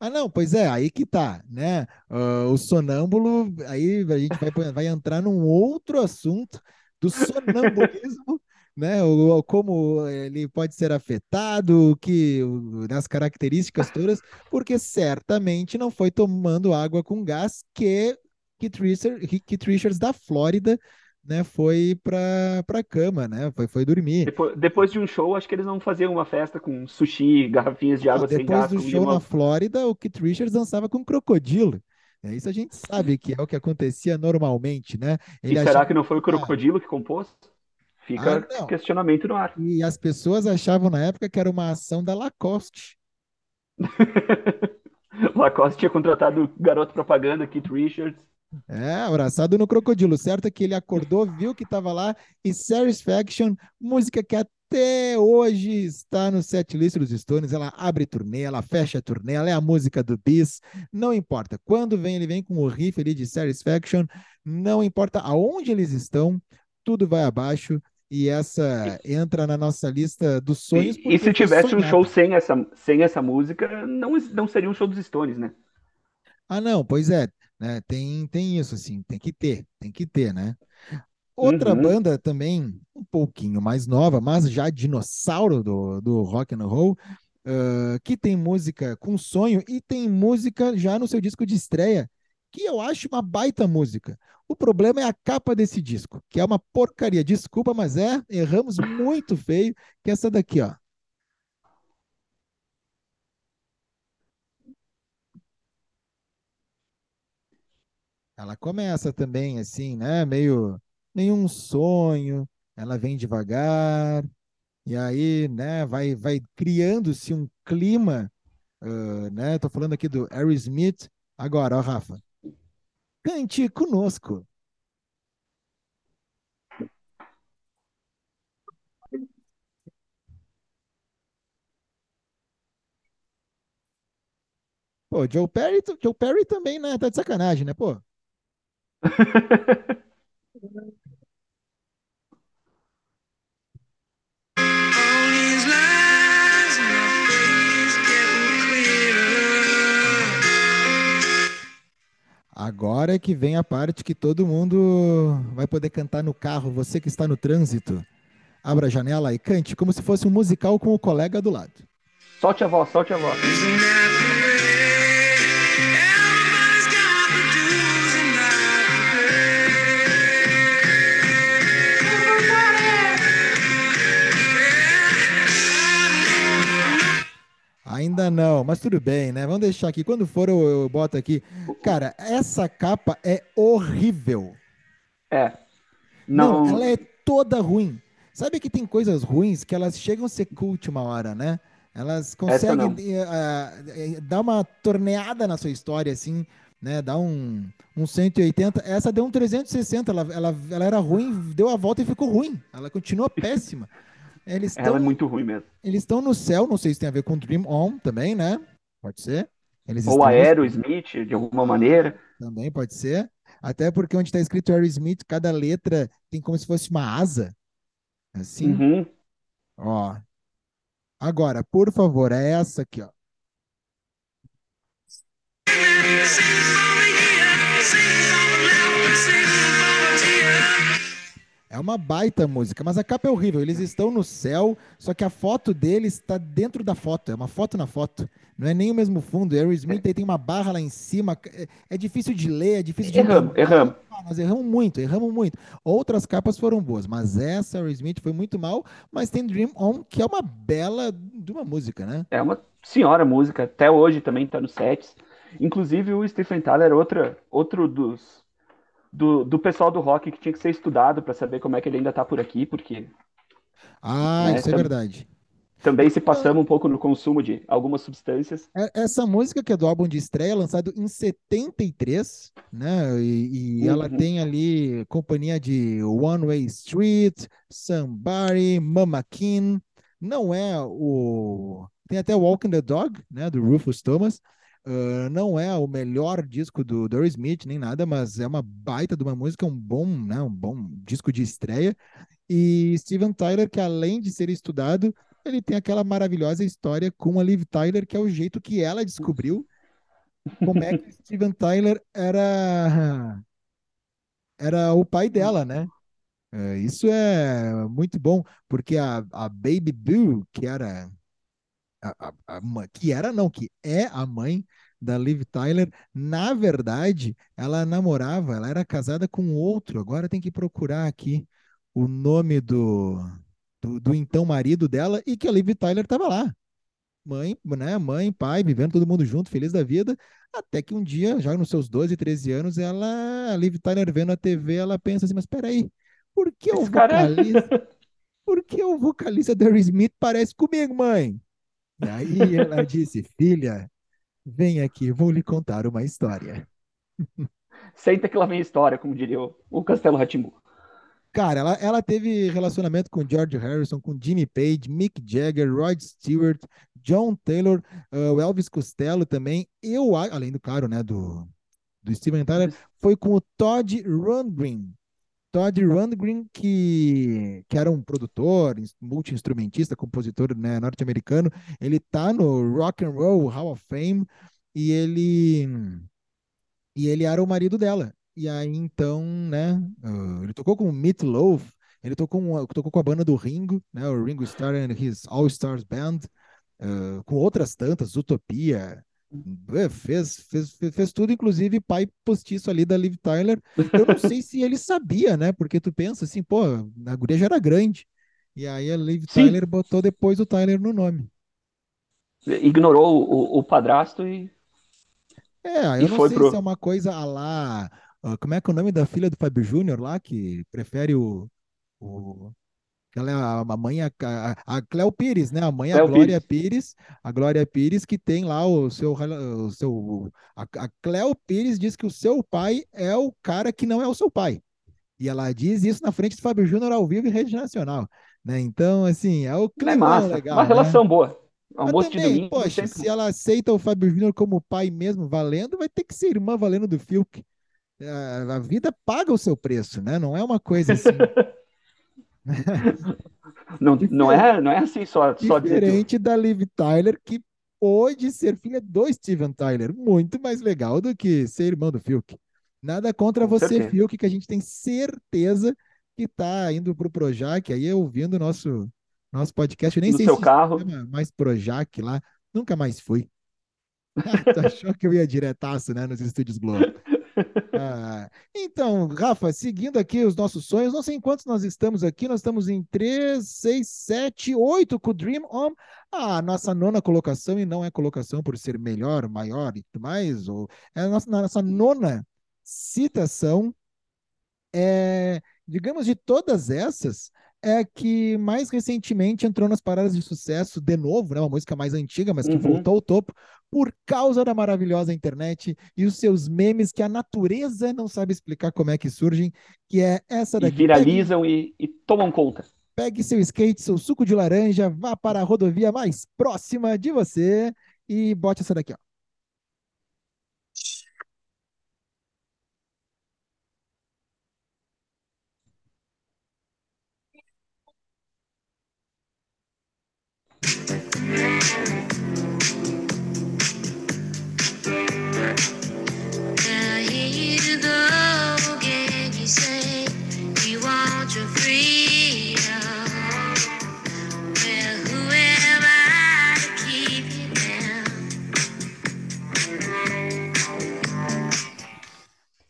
Ah, não, pois é, aí que tá, né? Uh, o sonâmbulo, aí a gente vai, vai entrar num outro assunto do sonambulismo né? O, como ele pode ser afetado, que nas características todas, porque certamente não foi tomando água com gás que Keith Richards, Keith Richards da Flórida né, foi para a cama, né? Foi, foi dormir. Depois, depois, de um show, acho que eles não faziam uma festa com sushi, garrafinhas de água sem gás. Depois do show na Flórida, o Keith Richards dançava com crocodilo. É, isso a gente sabe que é o que acontecia normalmente, né? Ele e será achava... que não foi o crocodilo que compôs? Fica ah, questionamento no ar. E as pessoas achavam na época que era uma ação da Lacoste. Lacoste tinha contratado o garoto propaganda, Keith Richards. É, abraçado no crocodilo. Certo é que ele acordou, viu que estava lá e Satisfaction, música que até hoje está no set list dos Stones. Ela abre turnê, ela fecha a turnê, ela é a música do Bis. Não importa. Quando vem, ele vem com o riff ali de Satisfaction. Não importa aonde eles estão, tudo vai abaixo e essa entra na nossa lista dos sonhos. E, e se tivesse um show sem essa, sem essa música, não, não seria um show dos Stones, né? Ah, não, pois é, né? Tem, tem isso, assim, tem que ter, tem que ter, né? Outra uhum. banda também um pouquinho mais nova, mas já dinossauro do, do rock and roll, uh, que tem música com sonho e tem música já no seu disco de estreia, que eu acho uma baita música. O problema é a capa desse disco, que é uma porcaria. Desculpa, mas é, erramos muito feio, que é essa daqui, ó. Ela começa também assim, né? Meio, meio um sonho. Ela vem devagar e aí, né? Vai, vai criando-se um clima, uh, né? Tô falando aqui do Aerosmith. Agora, ó, Rafa. Cante conosco. Pô, Joe Perry, Joe Perry também, né? Tá de sacanagem, né, pô? Agora é que vem a parte que todo mundo vai poder cantar no carro, você que está no trânsito. Abra a janela e cante como se fosse um musical com o colega do lado. Solte a voz, solte a voz. Ainda não, mas tudo bem, né? Vamos deixar aqui. Quando for, eu, eu boto aqui. Cara, essa capa é horrível. É. Não... não, ela é toda ruim. Sabe que tem coisas ruins que elas chegam a ser cult uma hora, né? Elas conseguem uh, dar uma torneada na sua história, assim, né? Dá um, um 180. Essa deu um 360. Ela, ela, ela era ruim, deu a volta e ficou ruim. Ela continua péssima. Eles Ela é muito ruim mesmo. Eles estão no céu, não sei se tem a ver com Dream On também, né? Pode ser. Eles Ou Aerosmith, de alguma maneira. Também pode ser. Até porque onde está escrito Aerosmith, cada letra tem como se fosse uma asa. Assim. Uhum. Ó. Agora, por favor, é essa aqui, ó. É uma baita música, mas a capa é horrível. Eles estão no céu, só que a foto deles está dentro da foto. É uma foto na foto. Não é nem o mesmo fundo. Aerosmith aí tem uma barra lá em cima. É, é difícil de ler, é difícil de. Erramos, erramos. Nós erramos muito, erramos muito. Outras capas foram boas, mas essa Aerosmith foi muito mal. Mas tem Dream On, que é uma bela de uma música, né? É uma senhora música. Até hoje também está no sets. Inclusive o Stephen Tyler, outra, outro dos do, do pessoal do rock que tinha que ser estudado para saber como é que ele ainda tá por aqui, porque. Ah, né, isso é verdade. Também se passamos um pouco no consumo de algumas substâncias. É, essa música que é do álbum de estreia, lançado em 73, né? E, e uhum. ela tem ali companhia de One Way Street, Somebody, Mama King. Não é o. Tem até Walking the Dog, né? Do Rufus Thomas. Uh, não é o melhor disco do Dory Smith nem nada, mas é uma baita de uma música, um bom, né, um bom disco de estreia. E Steven Tyler, que além de ser estudado, ele tem aquela maravilhosa história com a Liv Tyler, que é o jeito que ela descobriu como é que Steven Tyler era era o pai dela, né? Uh, isso é muito bom, porque a, a Baby Boo, que era a, a, a, que era não, que é a mãe da Liv Tyler, na verdade, ela namorava, ela era casada com outro. Agora tem que procurar aqui o nome do, do, do então marido dela e que a Liv Tyler estava lá. Mãe, né? Mãe, pai, vivendo todo mundo junto, feliz da vida. Até que um dia, já nos seus 12, 13 anos, ela, a Liv Tyler vendo a TV, ela pensa assim, mas peraí, por que o vocalista, por que o vocalista da Smith parece comigo, mãe? E aí ela disse: Filha, vem aqui, vou lhe contar uma história. Senta que lá vem história, como diria o, o Castelo Ratimbu. Cara, ela, ela teve relacionamento com George Harrison, com Jimmy Page, Mick Jagger, Rod Stewart, John Taylor, uh, Elvis Costello também. Eu, além do claro, né, do, do Steven Tyler, foi com o Todd Rundgren, Todd Rundgren, que, que era um produtor, multi-instrumentista, compositor né, norte-americano, ele tá no Rock and Roll Hall of Fame e ele e ele era o marido dela. E aí então, né, uh, ele tocou com o Meat Loaf, ele tocou com, tocou com a banda do Ringo, né, o Ringo Starr and his All Stars Band, uh, com outras tantas, Utopia, fez, fez, fez, fez, tudo, inclusive pai postiço ali da Liv Tyler. Eu não sei se ele sabia, né? Porque tu pensa assim, pô, a guria já era grande. E aí a Liv Sim. Tyler botou depois o Tyler no nome. Ignorou o, o padrasto e. É, eu e não sei pro... se é uma coisa a lá. Como é que é o nome da filha do Fábio Júnior lá, que prefere o, o ela é a, a mãe, a, a, Cléo Pires, né? A mãe, é a Glória Pires. Pires. a Glória Pires, que tem lá o seu. O seu a, a Cléo Pires diz que o seu pai é o cara que não é o seu pai. E ela diz isso na frente do Fábio Júnior ao vivo em rede nacional. Né? Então, assim, é o clima é massa, legal. Uma né? relação boa. Almoço também, de domingo, poxa, sempre... se ela aceita o Fábio Júnior como pai mesmo, valendo, vai ter que ser irmã valendo do Fiuk. A, a vida paga o seu preço, né? Não é uma coisa assim. não, não, é, não é assim só, só Diferente da Liv Tyler, que pode ser filha do Steven Tyler. Muito mais legal do que ser irmão do Fiuk. Nada contra Com você, certeza. Fiuk, que a gente tem certeza que está indo para o Projac, aí ouvindo nosso nosso podcast. Eu nem no sei seu se carro. mais Projac lá. Nunca mais fui. tu achou que eu ia diretaço, né, nos estúdios Globo. Ah, então, Rafa, seguindo aqui os nossos sonhos, não sei quantos nós estamos aqui, nós estamos em 3, 6, 7, 8 com o Dream On, a nossa nona colocação, e não é colocação por ser melhor, maior e tudo mais, ou, é a nossa, nossa nona citação. É, digamos, de todas essas, é que mais recentemente entrou nas paradas de sucesso de novo, né? Uma música mais antiga, mas que uhum. voltou ao topo por causa da maravilhosa internet e os seus memes que a natureza não sabe explicar como é que surgem, que é essa daqui. E viralizam pegue, e, e tomam conta. Pegue seu skate, seu suco de laranja, vá para a rodovia mais próxima de você e bote essa daqui, ó.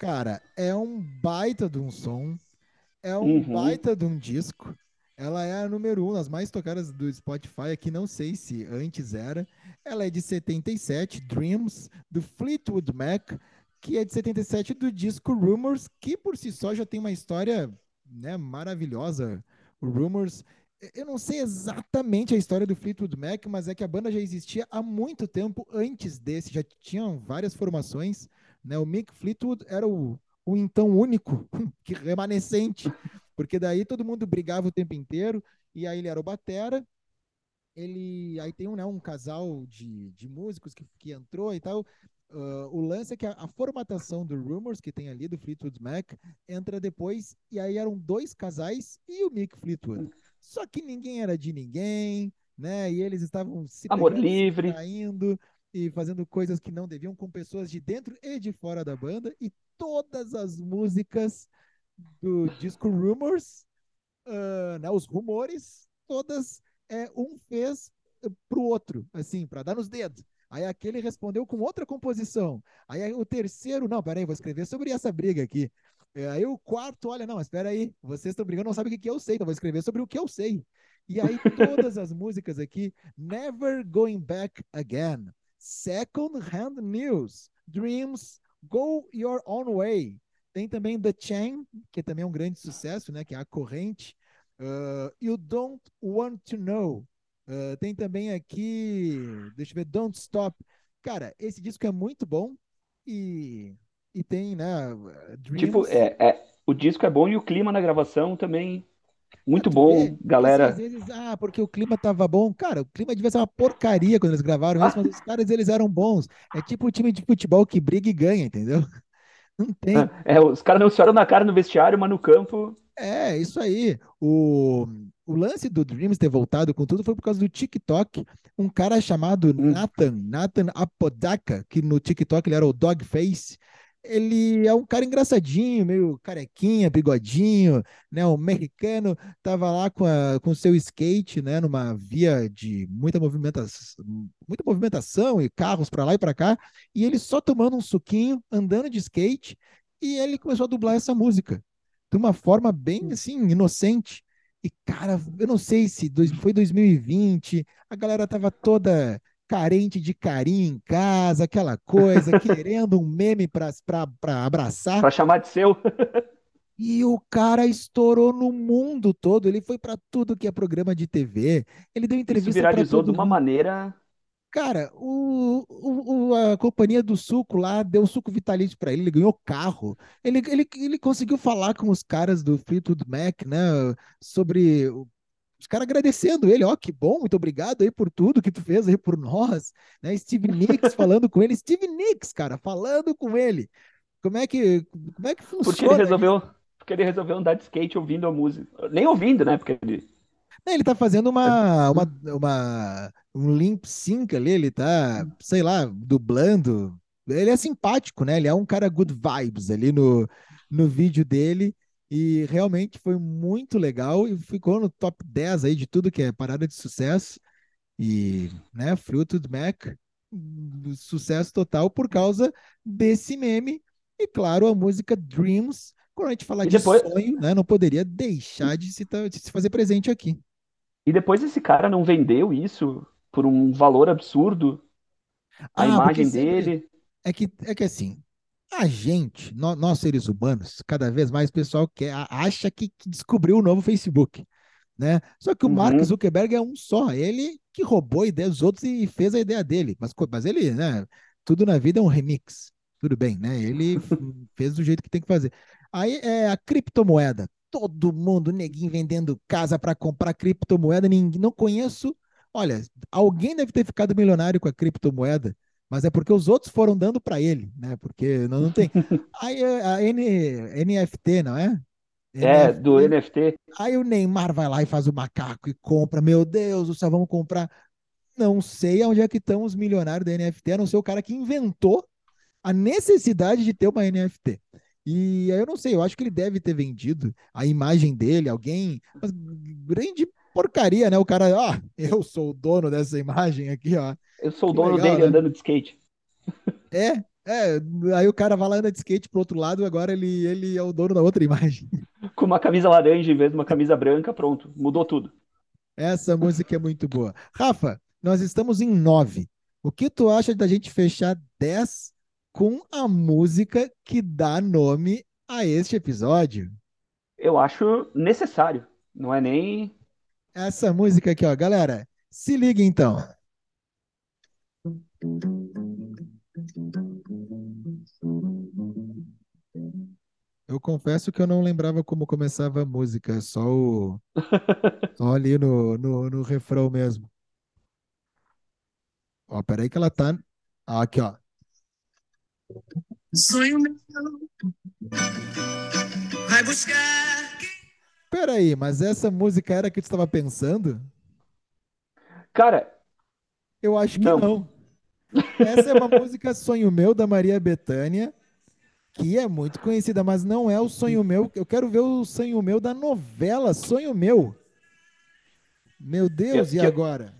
Cara, é um baita de um som, é um uhum. baita de um disco. Ela é a número um, as mais tocadas do Spotify aqui, não sei se antes era. Ela é de 77, Dreams, do Fleetwood Mac, que é de 77 do disco Rumors, que por si só já tem uma história né, maravilhosa. O Rumors, eu não sei exatamente a história do Fleetwood Mac, mas é que a banda já existia há muito tempo antes desse, já tinham várias formações. Né? O Mick Fleetwood era o, o então único que remanescente, porque daí todo mundo brigava o tempo inteiro, e aí ele era o batera, ele aí tem um, né, um casal de, de músicos que, que entrou e tal. Uh, o lance é que a, a, formatação do Rumors que tem ali do Fleetwood Mac entra depois, e aí eram dois casais e o Mick Fleetwood. Só que ninguém era de ninguém, né? E eles estavam se Amor livre. saindo e fazendo coisas que não deviam com pessoas de dentro e de fora da banda. E todas as músicas do disco Rumors, uh, né, os rumores, todas é, um fez pro outro, assim, para dar nos dedos. Aí aquele respondeu com outra composição. Aí o terceiro, não, peraí, vou escrever sobre essa briga aqui. Aí o quarto, olha, não, espera aí, vocês estão brigando, não sabem o que, que eu sei, então vou escrever sobre o que eu sei. E aí todas as músicas aqui, Never Going Back Again, Second Hand News, Dreams, Go Your Own Way. Tem também The Chain, que também é um grande sucesso, né? Que é a corrente. Uh, you Don't Want to Know. Uh, tem também aqui, deixa eu ver, Don't Stop. Cara, esse disco é muito bom e, e tem, né? Dreams. Tipo, é, é, o disco é bom e o clima na gravação também muito bom, vê, galera. Às vezes, ah, porque o clima tava bom. Cara, o clima devia ser uma porcaria quando eles gravaram isso, mas os caras eles eram bons. É tipo o time de futebol que briga e ganha, entendeu? Não tem. É, os caras não se olham na cara no vestiário, mas no campo. É, isso aí. O, o lance do Dreams ter voltado com tudo foi por causa do TikTok. Um cara chamado hum. Nathan, Nathan Apodaca, que no TikTok ele era o Dogface ele é um cara engraçadinho, meio carequinha, bigodinho, né? Um mexicano, tava lá com, a, com seu skate, né? Numa via de muita movimentação, muita movimentação e carros para lá e para cá, e ele só tomando um suquinho, andando de skate, e ele começou a dublar essa música de uma forma bem assim inocente. E cara, eu não sei se dois, foi 2020, a galera tava toda carente de carinho em casa, aquela coisa, querendo um meme para abraçar. Para chamar de seu. E o cara estourou no mundo todo. Ele foi para tudo que é programa de TV. Ele deu entrevista. Isso viralizou de uma maneira. Cara, o, o, a companhia do suco lá deu suco vitalício para ele, ele ganhou carro. Ele, ele, ele conseguiu falar com os caras do Fleetwood Mac, né, sobre os caras agradecendo ele, ó, que bom, muito obrigado aí por tudo que tu fez aí por nós, né? Steve Nicks falando com ele, Steve Nicks, cara, falando com ele. Como é que, como é que funciona? Porque ele resolveu, porque ele resolveu andar de skate ouvindo a música. Nem ouvindo, né? Porque ele ele tá fazendo uma, uma, uma, um limp sync ali, ele tá, sei lá, dublando. Ele é simpático, né? Ele é um cara good vibes ali no, no vídeo dele. E realmente foi muito legal e ficou no top 10 aí de tudo que é parada de sucesso. E, né, fruto do Mac, sucesso total por causa desse meme. E, claro, a música Dreams. Quando a gente fala de depois... sonho, né, não poderia deixar de se, de se fazer presente aqui. E depois esse cara não vendeu isso por um valor absurdo? A ah, imagem dele. É que, é que assim, a gente, nós, nós, seres humanos, cada vez mais o pessoal quer, acha que, que descobriu o novo Facebook. Né? Só que o uhum. Mark Zuckerberg é um só, ele que roubou a ideia dos outros e fez a ideia dele. Mas, mas ele, né? Tudo na vida é um remix. Tudo bem, né? Ele fez do jeito que tem que fazer. Aí é a criptomoeda. Todo mundo, neguinho, vendendo casa para comprar criptomoeda. Ninguém, não conheço. Olha, alguém deve ter ficado milionário com a criptomoeda mas é porque os outros foram dando para ele, né? Porque não, não tem. Aí a N, NFT, não é? É, NFT. do NFT. Aí o Neymar vai lá e faz o macaco e compra. Meu Deus, o céu, vamos comprar. Não sei onde é que estão os milionários da NFT, a não ser o cara que inventou a necessidade de ter uma NFT. E aí eu não sei, eu acho que ele deve ter vendido a imagem dele, alguém, mas grande porcaria, né? O cara, ó, eu sou o dono dessa imagem aqui, ó. Eu sou o dono legal, dele né? andando de skate. É, é, aí o cara vai lá anda de skate pro outro lado, agora ele, ele é o dono da outra imagem. Com uma camisa laranja em vez de uma camisa branca, pronto, mudou tudo. Essa música é muito boa. Rafa, nós estamos em nove. O que tu acha da gente fechar dez com a música que dá nome a este episódio? Eu acho necessário. Não é nem. Essa música aqui, ó, galera. Se liga então. Eu confesso que eu não lembrava como começava a música, só o. só ali no, no, no refrão mesmo. Ó, peraí que ela tá. Ah, aqui, ó. Sonho meu. Vai buscar. Peraí, mas essa música era a que tu estava pensando? Cara. Eu acho que não. não. Essa é uma música Sonho Meu da Maria Bethânia que é muito conhecida, mas não é o sonho meu. Eu quero ver o sonho meu da novela Sonho Meu. Meu Deus, eu, e agora?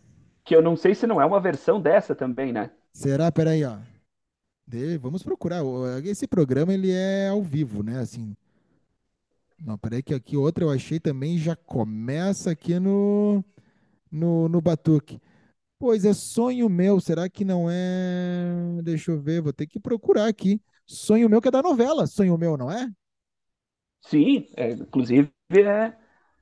que eu não sei se não é uma versão dessa também, né? Será? Peraí, ó. De, vamos procurar. Esse programa ele é ao vivo, né? Assim. Não, peraí que aqui outra eu achei também já começa aqui no no, no Batuque. Pois é, sonho meu. Será que não é? Deixa eu ver, vou ter que procurar aqui. Sonho Meu, que é da novela Sonho Meu, não é? Sim, é, inclusive é,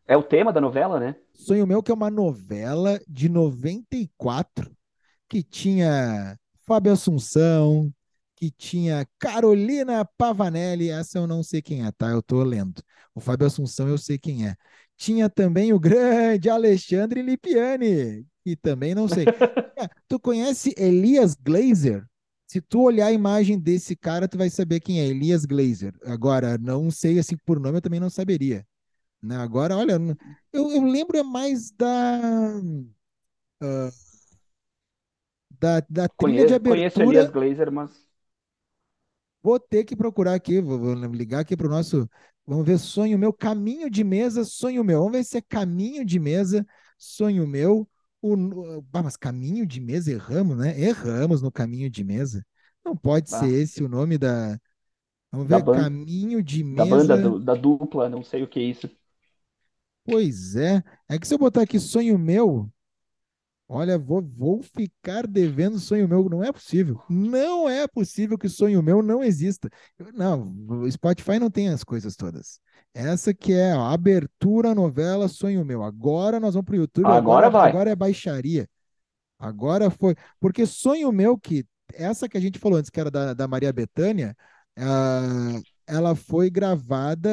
é o tema da novela, né? Sonho Meu, que é uma novela de 94, que tinha Fábio Assunção, que tinha Carolina Pavanelli, essa eu não sei quem é, tá? Eu tô lendo. O Fábio Assunção eu sei quem é. Tinha também o grande Alexandre Lipiani, que também não sei. tu conhece Elias Glazer? Se tu olhar a imagem desse cara, tu vai saber quem é, Elias Glazer. Agora, não sei assim por nome, eu também não saberia. Né? Agora, olha, eu, eu lembro é mais da. Uh, da, da trilha conheço, de abertura. Conheço Elias Glazer, mas. Vou ter que procurar aqui, vou, vou ligar aqui para o nosso. Vamos ver, sonho meu, caminho de mesa, sonho meu. Vamos ver se é caminho de mesa, sonho meu. O, ah, mas caminho de mesa, erramos, né? Erramos no caminho de mesa. Não pode ah. ser esse o nome da. Vamos ver, da caminho de mesa. Da banda, do, da dupla, não sei o que é isso. Pois é. É que se eu botar aqui sonho meu, Olha, vou, vou ficar devendo sonho meu. Não é possível. Não é possível que sonho meu não exista. Não, o Spotify não tem as coisas todas. Essa que é a abertura novela Sonho Meu. Agora nós vamos para o YouTube. Agora, agora vai. Agora é baixaria. Agora foi. Porque Sonho Meu, que essa que a gente falou antes, que era da, da Maria Bethânia, uh, ela foi gravada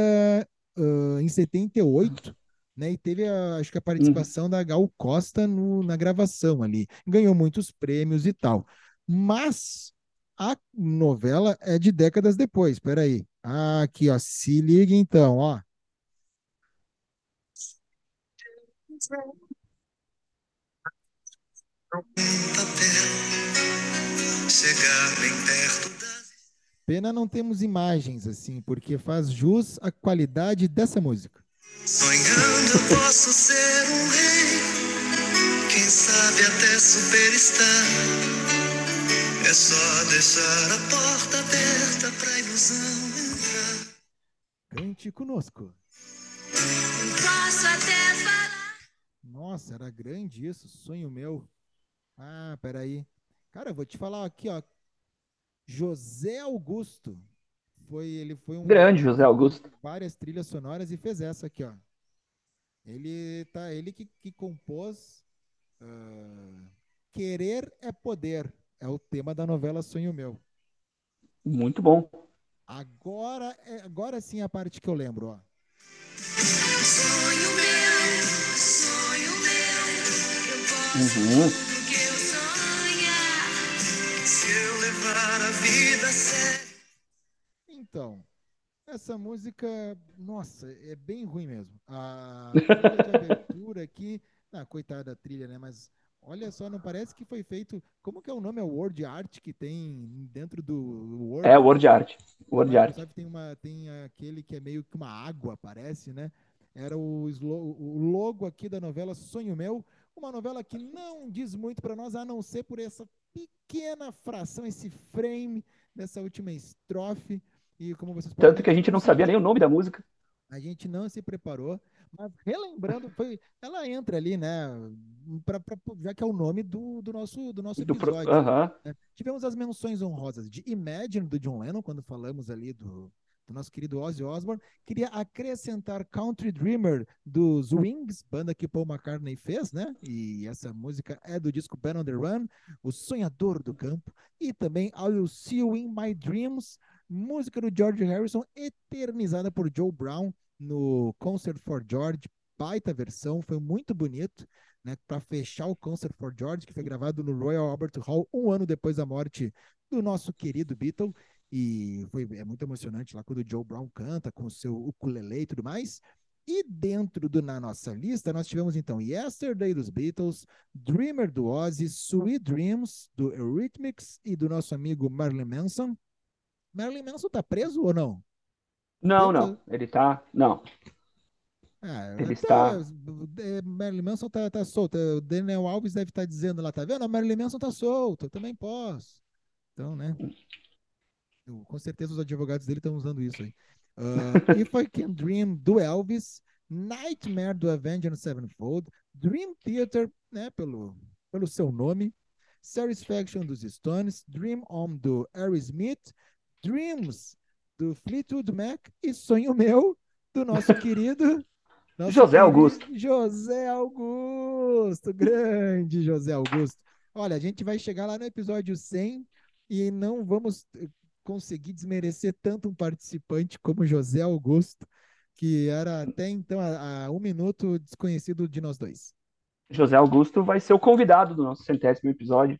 uh, em 78 né? E teve, a, acho que a participação uhum. da Gal Costa no, na gravação ali. Ganhou muitos prêmios e tal. Mas a novela é de décadas depois. Espera aí. Ah, aqui, ó. Se liga então, ó. Pena não temos imagens assim, porque faz jus à qualidade dessa música. Sonhando eu posso ser um rei, quem sabe até superstar. É só deixar a porta aberta pra ilusão entrar. Cante conosco. Posso até falar. Nossa, era grande isso, sonho meu. Ah, peraí. Cara, eu vou te falar aqui, ó. José Augusto foi, ele foi um grande José Augusto. Várias trilhas sonoras e fez essa aqui, ó. Ele tá, ele que, que compôs uh, Querer é Poder, é o tema da novela Sonho Meu. Muito bom. Agora, é, agora sim a parte que eu lembro, ó. Sonho meu, sonho meu, eu posso uhum. tudo que eu sonhar, se eu levar a vida a sério. Então, essa música, nossa, é bem ruim mesmo. A abertura aqui, ah, coitada da trilha, né? Mas Olha só, não parece que foi feito. Como que é o nome? É o Word Art que tem dentro do Word? É, Word Art. Word Art. Tem, uma, tem aquele que é meio que uma água, parece, né? Era o, o logo aqui da novela Sonho Meu. Uma novela que não diz muito para nós, a não ser por essa pequena fração, esse frame dessa última estrofe. E como vocês Tanto que a gente não sabia nem o nome da música. A gente não se preparou, mas relembrando, foi, ela entra ali, né? Pra, pra, já que é o nome do, do nosso, do nosso episódio. Do, uh -huh. né? Tivemos as menções honrosas de Imagine, do John Lennon, quando falamos ali do, do nosso querido Ozzy Osbourne. Queria acrescentar Country Dreamer dos Wings, banda que Paul McCartney fez, né? E essa música é do disco Ben on the Run, O Sonhador do Campo. E também I Will See You in My Dreams, música do George Harrison, eternizada por Joe Brown no Concert for George, baita versão, foi muito bonito, né, para fechar o Concert for George, que foi gravado no Royal Albert Hall um ano depois da morte do nosso querido Beatle, e foi é muito emocionante lá quando o Joe Brown canta com o seu ukulele e tudo mais. E dentro do, na nossa lista, nós tivemos então Yesterday dos Beatles, Dreamer do Ozzy, Sweet Dreams do Eurythmics e do nosso amigo Marilyn Manson, Marilyn Manson tá preso ou não? Não, não. Ele tá. Não. Ah, ele tá, está. É, Marilyn Manson tá, tá solto. O Daniel Alves deve estar tá dizendo lá, tá vendo? A Marilyn Manson tá solto, eu também posso. Então, né? Eu, com certeza os advogados dele estão usando isso aí. Uh, If I Can Dream do Elvis, Nightmare do Avenged Sevenfold, Dream Theater, né, pelo, pelo seu nome, Satisfaction dos Stones, Dream On do Aerosmith, Dreams, do Fleetwood Mac, e Sonho Meu, do nosso querido... Nosso José querido Augusto. José Augusto, grande José Augusto. Olha, a gente vai chegar lá no episódio 100 e não vamos eh, conseguir desmerecer tanto um participante como José Augusto, que era até então, há um minuto, desconhecido de nós dois. José Augusto vai ser o convidado do nosso centésimo episódio.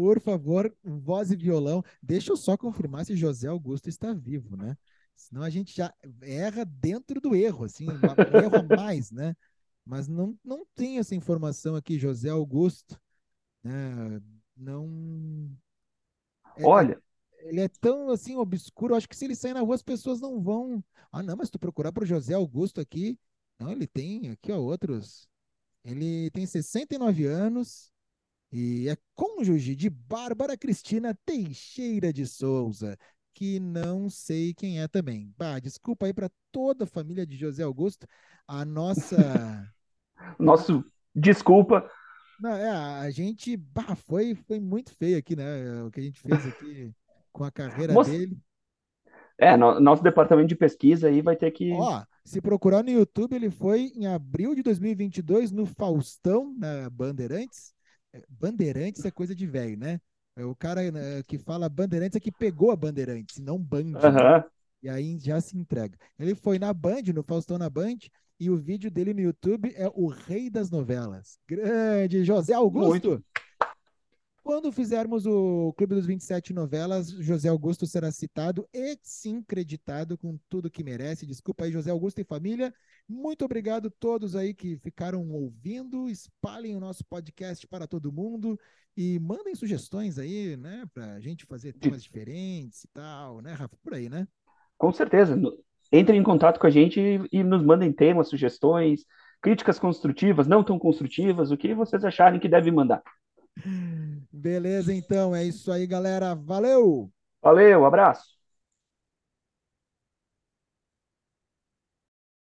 Por favor, voz e violão. Deixa eu só confirmar se José Augusto está vivo, né? Senão a gente já erra dentro do erro, assim, erro a mais, né? Mas não, não tem essa informação aqui, José Augusto. Né? Não. É, Olha. Ele é tão assim obscuro, acho que se ele sair na rua as pessoas não vão. Ah, não, mas tu procurar para José Augusto aqui. Não, ele tem aqui, ó, outros. Ele tem 69 anos, e é cônjuge de Bárbara Cristina Teixeira de Souza, que não sei quem é também. Bah, desculpa aí para toda a família de José Augusto, a nossa. Nosso desculpa. Não, é, a gente bah, foi, foi muito feio aqui, né? O que a gente fez aqui com a carreira dele. É, no, nosso departamento de pesquisa aí vai ter que. Ó, se procurar no YouTube, ele foi em abril de 2022 no Faustão, na Bandeirantes. Bandeirantes é coisa de velho, né? É o cara né, que fala Bandeirantes é que pegou a Bandeirantes, não Band. Uhum. E aí já se entrega. Ele foi na Band, no Faustão na Band, e o vídeo dele no YouTube é o Rei das Novelas. Grande José Augusto. Muito. Quando fizermos o Clube dos 27 novelas, José Augusto será citado e sim creditado com tudo que merece. Desculpa aí, José Augusto e família. Muito obrigado a todos aí que ficaram ouvindo. Espalhem o nosso podcast para todo mundo e mandem sugestões aí, né, para a gente fazer temas diferentes e tal, né, Rafa? Por aí, né? Com certeza. Entrem em contato com a gente e nos mandem temas, sugestões, críticas construtivas, não tão construtivas, o que vocês acharem que deve mandar. Beleza, então. É isso aí, galera. Valeu! Valeu, abraço!